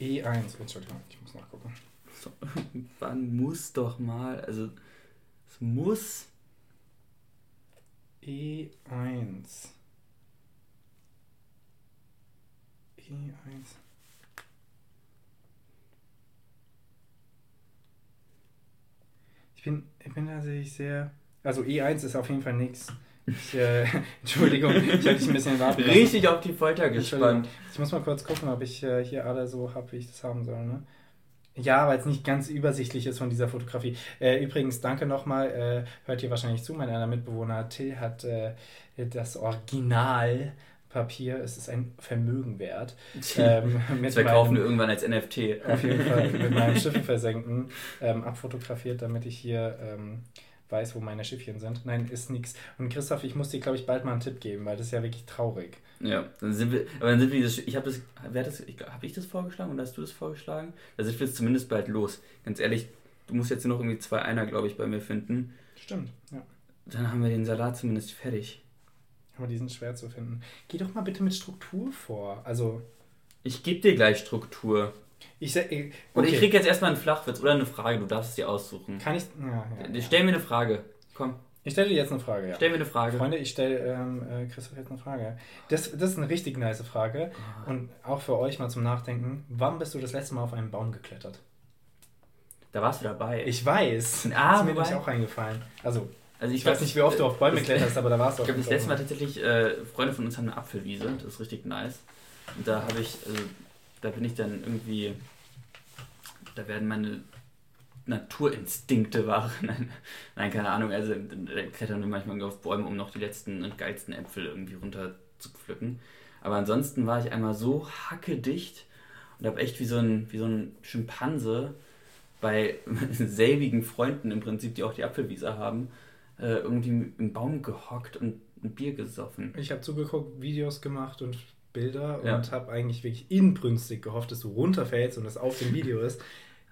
E1, Entschuldigung, ich muss nachgucken. So, irgendwann muss doch mal, also muss. E1. E1. Ich bin, ich bin tatsächlich sehr. Also E1 ist auf jeden Fall nichts. Ich, äh, Entschuldigung, ich habe dich ein bisschen warten lassen. Richtig auf die Folter gespannt. Ich muss mal kurz gucken, ob ich äh, hier alle so habe, wie ich das haben soll. Ne? Ja, weil es nicht ganz übersichtlich ist von dieser Fotografie. Äh, übrigens, danke nochmal, äh, hört ihr wahrscheinlich zu, mein einer Mitbewohner Till hat äh, das Original Papier, es ist ein Vermögen wert. Ähm, das verkaufen wir irgendwann als NFT. Auf jeden Fall mit meinem Schiff versenken, ähm, abfotografiert, damit ich hier ähm, weiß, wo meine Schiffchen sind. Nein, ist nichts. Und Christoph, ich muss dir, glaube ich, bald mal einen Tipp geben, weil das ist ja wirklich traurig. Ja, dann sind wir, aber dann sind wir, ich habe das, wer das, habe ich das vorgeschlagen oder hast du das vorgeschlagen? Da sind wir jetzt zumindest bald los. Ganz ehrlich, du musst jetzt noch irgendwie zwei Einer, glaube ich, bei mir finden. Stimmt, ja. Dann haben wir den Salat zumindest fertig. Aber die sind schwer zu finden. Geh doch mal bitte mit Struktur vor. Also. Ich gebe dir gleich Struktur. Ich, okay. Oder ich krieg jetzt erstmal einen Flachwitz oder eine Frage, du darfst es dir aussuchen. Kann ich. Ja, ja, Stell mir eine Frage. Komm. Ich stelle dir jetzt eine Frage, ja. Stell mir eine Frage. Freunde, ich stelle ähm, äh, Christoph jetzt eine Frage. Das, das ist eine richtig nice Frage. Oh. Und auch für euch mal zum Nachdenken. Wann bist du das letzte Mal auf einen Baum geklettert? Da warst du dabei. Ich weiß. Ah, das ist mir nämlich auch eingefallen. Also, also ich, ich weiß nicht, wie oft du auf Bäume kletterst, aber da warst du auch. Ich glaube, das letzte Mal tatsächlich, äh, Freunde von uns haben eine Apfelwiese. Das ist richtig nice. Und da habe ich, also, da bin ich dann irgendwie da werden meine Naturinstinkte wach. Nein, nein, keine Ahnung. Also da klettern wir manchmal auf Bäume, um noch die letzten und geilsten Äpfel irgendwie runter zu pflücken. Aber ansonsten war ich einmal so hackedicht und habe echt wie so ein, wie so ein Schimpanse bei selbigen Freunden im Prinzip, die auch die Apfelwiese haben, äh, irgendwie im Baum gehockt und ein Bier gesoffen. Ich habe zugeguckt, Videos gemacht und Bilder ja. und habe eigentlich wirklich inbrünstig gehofft, dass du runterfällst und das auf dem Video ist.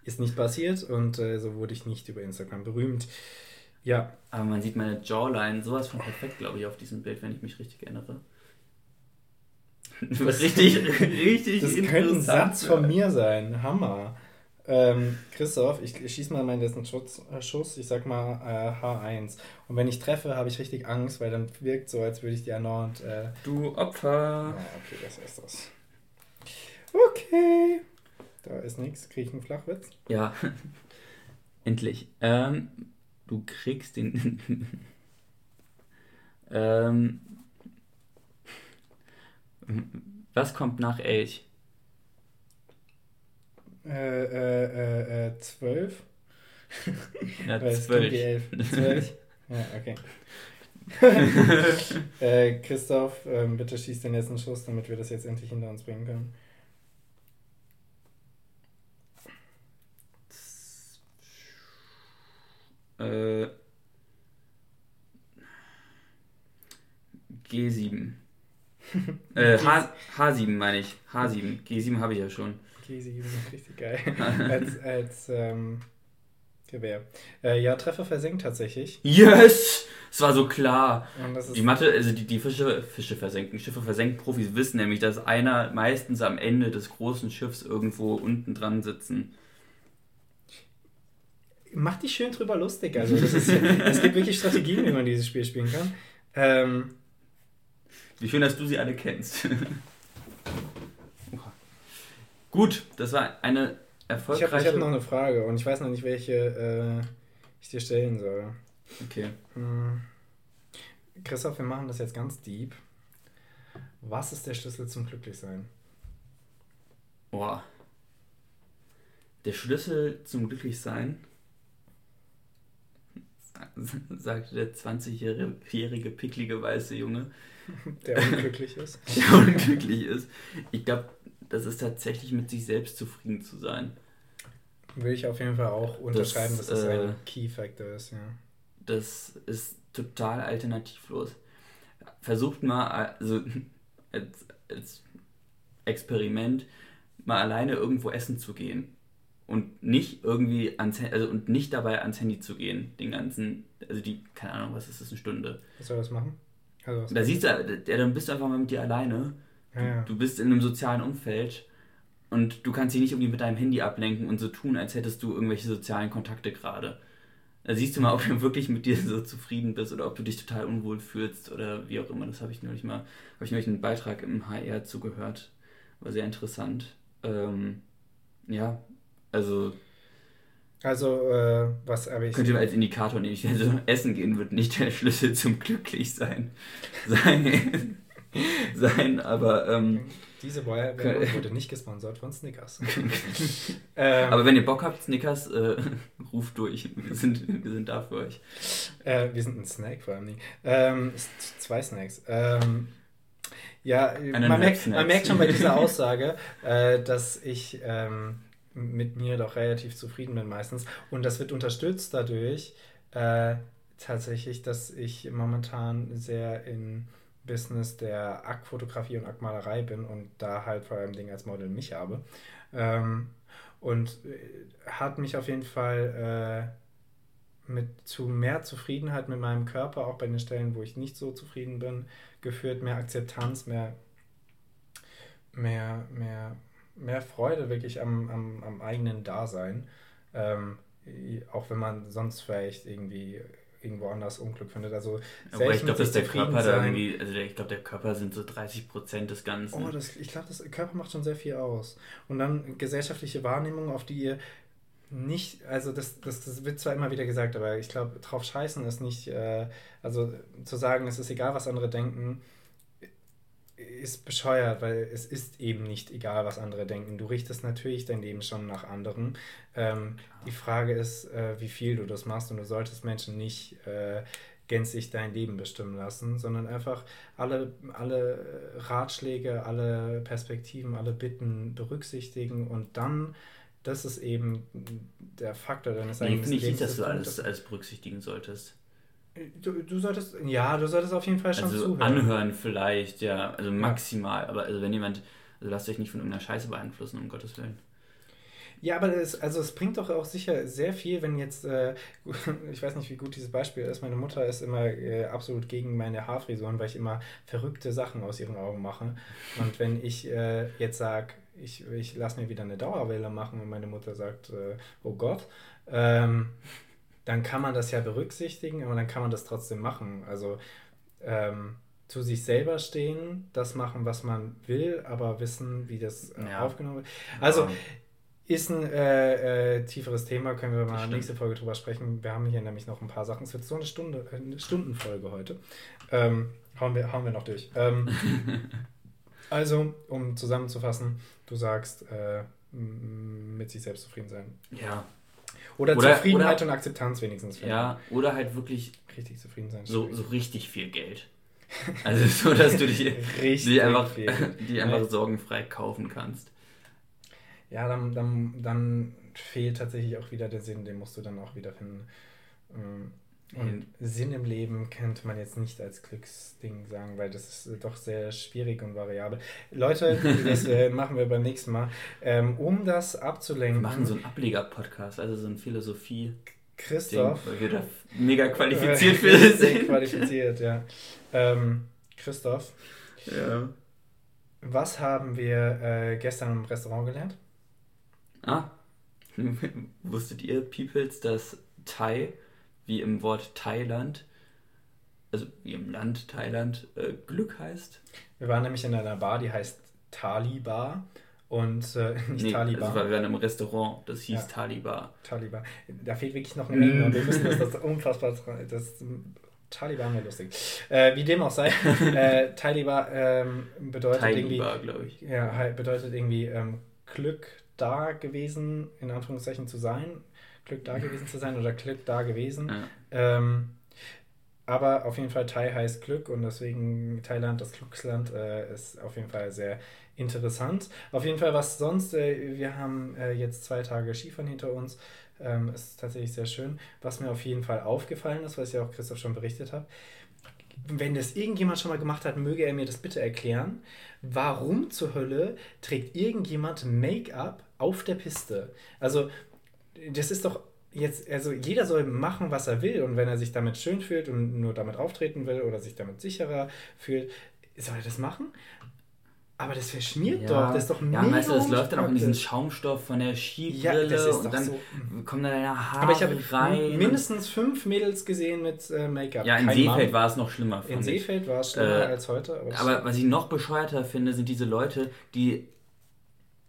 Ist nicht passiert und äh, so wurde ich nicht über Instagram berühmt. Ja. Aber man sieht meine Jawline sowas von perfekt, glaube ich, auf diesem Bild, wenn ich mich richtig erinnere. richtig, richtig Das könnte ein Satz von mir sein. Hammer. Ähm, Christoph, ich, schieße mal meinen letzten Schuss, äh, Schuss, ich sag mal äh, H1. Und wenn ich treffe, habe ich richtig Angst, weil dann wirkt so, als würde ich die erneut. Äh, du Opfer! Ja, okay, das ist das. Okay. Da ist nichts. Kriege ich einen Flachwitz? Ja. Endlich. Ähm, du kriegst den. ähm, was kommt nach Elch? Äh, äh, äh, 12. Ja, 12. Die 11. 12. ja, okay. äh, Christoph, ähm, bitte schieß den letzten Schuss, damit wir das jetzt endlich hinter uns bringen können. Äh, G7. äh, H, H7 meine ich. H7. G7 habe ich ja schon. G7 ist richtig geil. als als ähm, Gewehr. Äh, ja, Treffer versenkt tatsächlich. Yes! Es war so klar. die Mathe, also die, die Fische, Fische versenken, Schiffe versenken Profis wissen nämlich, dass einer meistens am Ende des großen Schiffs irgendwo unten dran sitzen. Mach dich schön drüber lustig. Also ist, es gibt wirklich Strategien, wie man dieses Spiel spielen kann. Ähm, wie schön, dass du sie alle kennst. Gut, das war eine erfolgreiche... Ich habe hab noch eine Frage und ich weiß noch nicht, welche äh, ich dir stellen soll. Okay. Hm. Christoph, wir machen das jetzt ganz deep. Was ist der Schlüssel zum Glücklichsein? Boah. Der Schlüssel zum Glücklichsein, sagte der 20-jährige, picklige, weiße Junge. Der unglücklich ist. Der unglücklich ist. Ich glaube, das ist tatsächlich mit sich selbst zufrieden zu sein. Will ich auf jeden Fall auch unterschreiben, das, dass das äh, ein Key Factor ist, ja. Das ist total alternativlos. Versucht mal, also als, als Experiment, mal alleine irgendwo essen zu gehen und nicht irgendwie ans also und nicht dabei ans Handy zu gehen, den ganzen, also die, keine Ahnung, was ist das, eine Stunde. Was soll das machen? Also da siehst du, ja, dann bist du einfach mal mit dir alleine. Ja. Du bist in einem sozialen Umfeld und du kannst dich nicht irgendwie mit deinem Handy ablenken und so tun, als hättest du irgendwelche sozialen Kontakte gerade. Da siehst du mal, ob du wirklich mit dir so zufrieden bist oder ob du dich total unwohl fühlst oder wie auch immer. Das habe ich neulich mal, habe ich neulich einen Beitrag im HR zugehört. War sehr interessant. Ähm, ja, also. Also, äh, was habe ich. Könnte man als Indikator nehmen. Also, Essen gehen wird nicht der Schlüssel zum Glücklichsein sein. sein, aber. Ähm, Diese Werbung wurde nicht gesponsert von Snickers. ähm, aber wenn ihr Bock habt, Snickers, äh, ruft durch. Wir sind, wir sind da für euch. Äh, wir sind ein Snack vor allem. Ähm, zwei Snacks. Ähm, ja, man merkt, man merkt, schon bei dieser Aussage, äh, dass ich ähm, mit mir doch relativ zufrieden bin meistens. Und das wird unterstützt dadurch äh, tatsächlich, dass ich momentan sehr in Business der Aktfotografie und Aktmalerei bin und da halt vor allem Ding als Model mich habe. Ähm, und äh, hat mich auf jeden Fall äh, mit zu mehr Zufriedenheit mit meinem Körper, auch bei den Stellen, wo ich nicht so zufrieden bin, geführt, mehr Akzeptanz, mehr, mehr, mehr, mehr Freude wirklich am, am, am eigenen Dasein. Ähm, auch wenn man sonst vielleicht irgendwie irgendwo anders Unglück findet. Also aber ich glaube, dass der Körper da irgendwie, also ich glaube, der Körper sind so 30 Prozent des Ganzen. Oh, das, ich glaube, der Körper macht schon sehr viel aus. Und dann gesellschaftliche Wahrnehmung, auf die ihr nicht, also das, das, das wird zwar immer wieder gesagt, aber ich glaube, drauf scheißen ist nicht, äh, also zu sagen, es ist egal, was andere denken, ist bescheuert, weil es ist eben nicht egal, was andere denken. Du richtest natürlich dein Leben schon nach anderen. Ähm, die Frage ist, äh, wie viel du das machst und du solltest Menschen nicht äh, gänzlich dein Leben bestimmen lassen, sondern einfach alle, alle Ratschläge, alle Perspektiven, alle Bitten berücksichtigen und dann das ist eben der Faktor deines eigenen Lebens. Ich finde nicht, dass du alles, alles berücksichtigen solltest. Du, du solltest, ja, du solltest auf jeden Fall schon also zuhören. Anhören vielleicht, ja, also maximal. Aber also wenn jemand, also lasst euch nicht von irgendeiner Scheiße beeinflussen, um Gottes Willen. Ja, aber es, also es bringt doch auch sicher sehr viel, wenn jetzt, äh, ich weiß nicht, wie gut dieses Beispiel ist, meine Mutter ist immer äh, absolut gegen meine Haarfrisuren, weil ich immer verrückte Sachen aus ihren Augen mache. Und wenn ich äh, jetzt sage, ich, ich lasse mir wieder eine Dauerwelle machen und meine Mutter sagt, äh, oh Gott, ähm, dann kann man das ja berücksichtigen, aber dann kann man das trotzdem machen. Also ähm, zu sich selber stehen, das machen, was man will, aber wissen, wie das äh, ja. aufgenommen wird. Also ja. ist ein äh, äh, tieferes Thema, können wir mal nächste Folge drüber sprechen. Wir haben hier nämlich noch ein paar Sachen. Es wird so eine Stunde, eine Stundenfolge heute. Ähm, hauen, wir, hauen wir noch durch. Ähm, also, um zusammenzufassen, du sagst, äh, mit sich selbst zufrieden sein. Ja, oder, oder Zufriedenheit oder, und Akzeptanz wenigstens. Ja, oder halt wirklich richtig zufrieden sein. So, so richtig viel Geld. Also so, dass du die, die einfach, die einfach sorgenfrei kaufen kannst. Ja, dann, dann, dann fehlt tatsächlich auch wieder der Sinn, den musst du dann auch wieder finden. Und Sinn im Leben könnte man jetzt nicht als Glücksding sagen, weil das ist doch sehr schwierig und variabel. Leute, das äh, machen wir beim nächsten Mal. Ähm, um das abzulenken. Wir machen so einen Ableger-Podcast, also so ein Philosophie. Christoph. Ding, weil wir da mega qualifiziert für sind. qualifiziert, ja. Ähm, Christoph. Ja. Was haben wir äh, gestern im Restaurant gelernt? Ah. Wusstet ihr, Peoples, dass Thai wie im Wort Thailand, also wie im Land Thailand, äh, Glück heißt. Wir waren nämlich in einer Bar, die heißt Talibar und äh, nicht nee, Talibar. Also wir waren im Restaurant, das hieß ja. Talibar. Talibar. Da fehlt wirklich noch ein Ende und wir müssen das, das unfassbar. Das, Taliban wäre lustig. Äh, wie dem auch sei, äh, Taliban ähm, bedeutet Talibar, irgendwie. Ja, bedeutet irgendwie ähm, Glück da gewesen, in Anführungszeichen zu sein. Glück da gewesen zu sein oder Glück da gewesen. Ja. Ähm, aber auf jeden Fall Thai heißt Glück und deswegen Thailand, das Glücksland, äh, ist auf jeden Fall sehr interessant. Auf jeden Fall, was sonst, äh, wir haben äh, jetzt zwei Tage Skifahren hinter uns, ähm, ist tatsächlich sehr schön. Was mir auf jeden Fall aufgefallen ist, was ja auch Christoph schon berichtet hat, wenn das irgendjemand schon mal gemacht hat, möge er mir das bitte erklären. Warum zur Hölle trägt irgendjemand Make-up auf der Piste? Also das ist doch jetzt, also jeder soll machen, was er will und wenn er sich damit schön fühlt und nur damit auftreten will oder sich damit sicherer fühlt, soll er das machen? Aber das verschmiert Ja, doch, das ist doch ja, mega weißt du, das läuft dann auch in diesen. Schaumstoff von der Ja, Skibrille das ist und dann so. kommen da deine Haare Aber ich habe rein. mindestens fünf Mädels gesehen mit äh, Make-up. ja, in Kein Seefeld Mann. war es noch schlimmer. In ich. Seefeld war es schlimmer Äh, als heute. Aber, das- Aber was ich noch bescheuerter finde, sind diese Leute, die,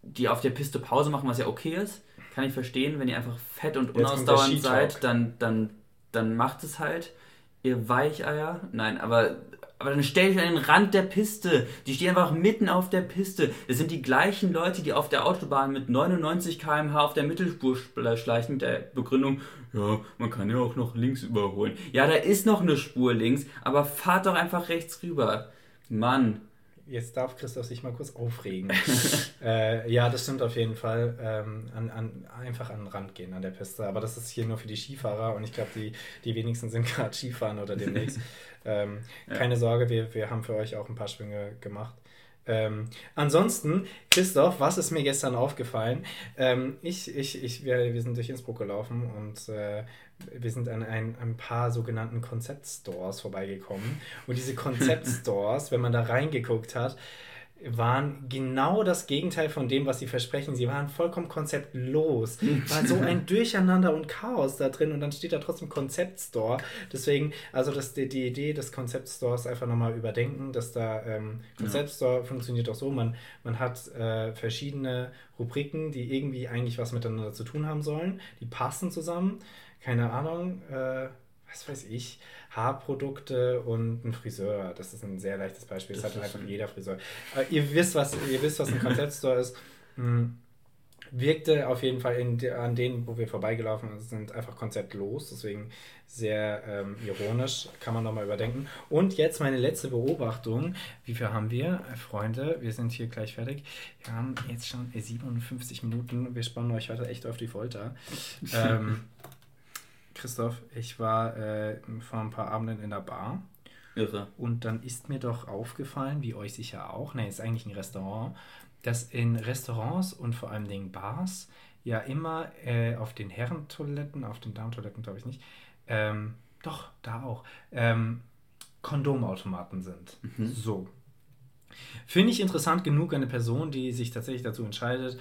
die auf der Piste Pause machen, was ja okay ist. Kann ich verstehen, wenn ihr einfach fett und unausdauernd seid, dann, dann, dann macht es halt. Ihr Weicheier. Nein, aber, aber dann stellt euch an den Rand der Piste. Die stehen einfach mitten auf der Piste. Das sind die gleichen Leute, die auf der Autobahn mit 99 km/h auf der Mittelspur schl- schleichen mit der Begründung, ja, man kann ja auch noch links überholen. Ja, da ist noch eine Spur links, aber fahrt doch einfach rechts rüber. Mann. Jetzt darf Christoph sich mal kurz aufregen. äh, ja, das stimmt auf jeden Fall. Ähm, an, an, einfach an den Rand gehen an der Piste. Aber das ist hier nur für die Skifahrer und ich glaube, die, die wenigsten sind gerade Skifahren oder demnächst. ähm, Ja. Keine Sorge, wir, wir haben für euch auch ein paar Schwünge gemacht. Ähm, ansonsten, Christoph, was ist mir gestern aufgefallen? Ähm, ich, ich, ich, wir, wir sind durch Innsbruck gelaufen und äh, wir sind an ein, ein paar sogenannten Konzeptstores vorbeigekommen. Und diese Konzeptstores, wenn man da reingeguckt hat, waren genau das Gegenteil von dem, was sie versprechen. Sie waren vollkommen konzeptlos. War so ein Durcheinander und Chaos da drin und dann steht da trotzdem Konzeptstore. Deswegen, also das, die, die Idee des Konzeptstores einfach nochmal überdenken, dass da ähm, Konzeptstore funktioniert auch so, man, man hat äh, verschiedene Rubriken, die irgendwie eigentlich was miteinander zu tun haben sollen. Die passen zusammen. Keine Ahnung, äh, was weiß ich, Haarprodukte und ein Friseur. Das ist ein sehr leichtes Beispiel. Das, Das hat einfach ein- jeder Friseur. Aber ihr wisst, was, ihr wisst, was ein Konzeptstore ist. Hm, Wirkte auf jeden Fall in, an denen, wo wir vorbeigelaufen sind, einfach konzeptlos. Deswegen sehr ähm, ironisch, kann man nochmal überdenken. Und jetzt meine letzte Beobachtung. Wie viel haben wir, äh, Freunde? Wir sind hier gleich fertig. Wir haben jetzt schon äh, 57 Minuten. Wir spannen euch heute echt auf die Folter. ähm, Christoph, ich war äh, vor ein paar Abenden in der Bar. Irre. Und dann ist mir doch aufgefallen, wie euch sicher auch, ne, ist eigentlich ein Restaurant, dass in Restaurants und vor allem den Bars ja immer äh, auf den Herrentoiletten, auf den Damentoiletten glaube ich nicht, ähm, doch, da auch, ähm, Kondomautomaten sind. So. Finde ich interessant genug, eine Person, die sich tatsächlich dazu entscheidet,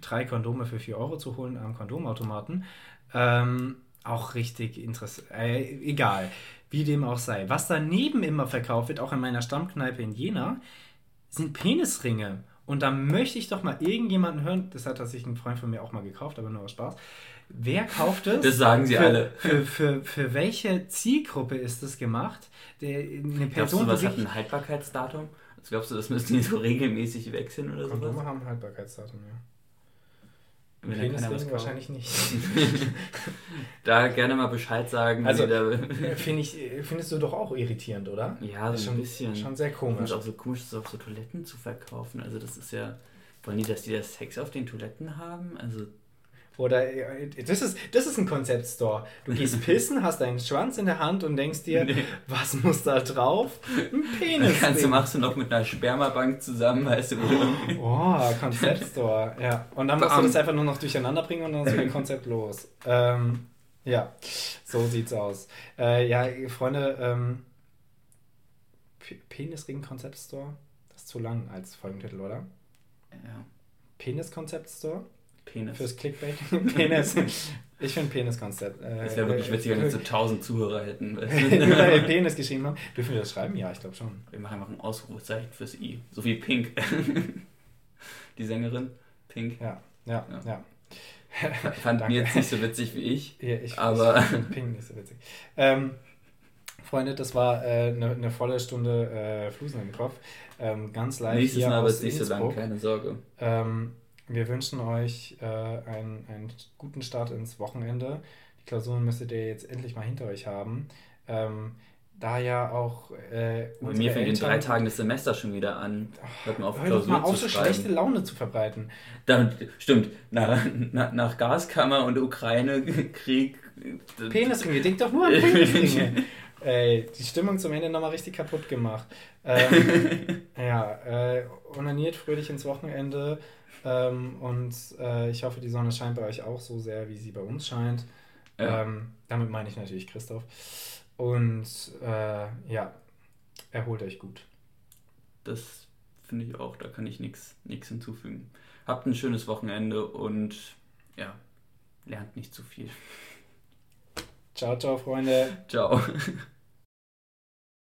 drei Kondome für 4 Euro zu holen am Kondomautomaten. Ähm, auch richtig interessant. Äh, egal, wie dem auch sei. Was daneben immer verkauft wird, auch in meiner Stammkneipe in Jena, sind Penisringe. Und da möchte ich doch mal irgendjemanden hören, das hat tatsächlich ein Freund von mir auch mal gekauft, aber nur aus Spaß. Wer kauft es? Das sagen sie für, alle. Für, für, für welche Zielgruppe ist das gemacht? Der, eine Glaubst Person, du, was die hat ein Haltbarkeitsdatum? Also glaubst du, das müssten die so regelmäßig wechseln oder Kondome sowas? haben Haltbarkeitsdatum, ja. Wenn da keiner was wahrscheinlich nicht. Da gerne mal Bescheid sagen. Also, da, Äh, Find ich, findest du doch auch irritierend, oder? ja, so schon, ein bisschen. Schon sehr komisch. es auch so komisch, das auf so Toiletten zu verkaufen. Also das ist ja. Wollen die, dass die das Sex auf den Toiletten haben? Also. Oder äh, das ist, das ist ein Konzeptstore. Du gehst pissen, hast deinen Schwanz in der Hand und denkst dir, Nee. was muss da drauf? Ein Dann Penis. kannst du, machst du noch mit einer Spermabank zusammen, weißt du, Oh, Konzeptstore. Ja. Und dann musst du das einfach nur noch durcheinander bringen und dann ist wieder konzeptlos. Ähm, ja, so sieht's aus. Äh, ja, Freunde, ähm, Penisring Konzeptstore? Das ist zu lang als Folgentitel, oder? Ja, Penis Konzeptstore? Penis. Fürs Clickbait? Penis. Ich finde Penis-Konzept. Äh, Das wäre wirklich witzig, wenn wir so 1000 Zuhörer hätten. Du? Penis geschrieben haben. Dürfen wir das schreiben? Ja, ich glaube schon. Wir machen einfach ein Ausrufezeichen fürs I. So wie Pink. Die Sängerin. Pink. Ja, ja, Ja. ja. Fand Danke. mir jetzt nicht so witzig wie ich. Ja, ich, Aber- ich finde Ping nicht so witzig. Ähm, Freunde, das war äh, eine, eine volle Stunde äh, Flusen im Kopf. Ähm, ganz live Nächstes Mal wird es nicht so lang, keine Sorge. Ähm, wir wünschen euch äh, einen, einen guten Start ins Wochenende. Die Klausuren müsstet ihr jetzt endlich mal hinter euch haben. Ähm, da ja auch äh, Bei mir fängt in drei Tagen das Semester schon wieder an. Hört mal auf, Hör doch mal Klausuren auf, so schlechte Laune zu verbreiten. Damit, stimmt, nach, nach, nach Gaskammer und Ukraine-Krieg. äh, Penisringe, denk doch nur an Penisringe. Ey, die Stimmung zum Ende nochmal richtig kaputt gemacht. Ähm, ja, äh, onaniert fröhlich ins Wochenende ähm, und äh, ich hoffe, die Sonne scheint bei euch auch so sehr, wie sie bei uns scheint. Ja. Ähm, damit meine ich natürlich Christoph. Und äh, ja, erholt euch gut. Das finde ich auch. Da kann ich nichts hinzufügen. Habt ein schönes Wochenende und ja, lernt nicht zu viel. Ciao, ciao, Freunde. Ciao.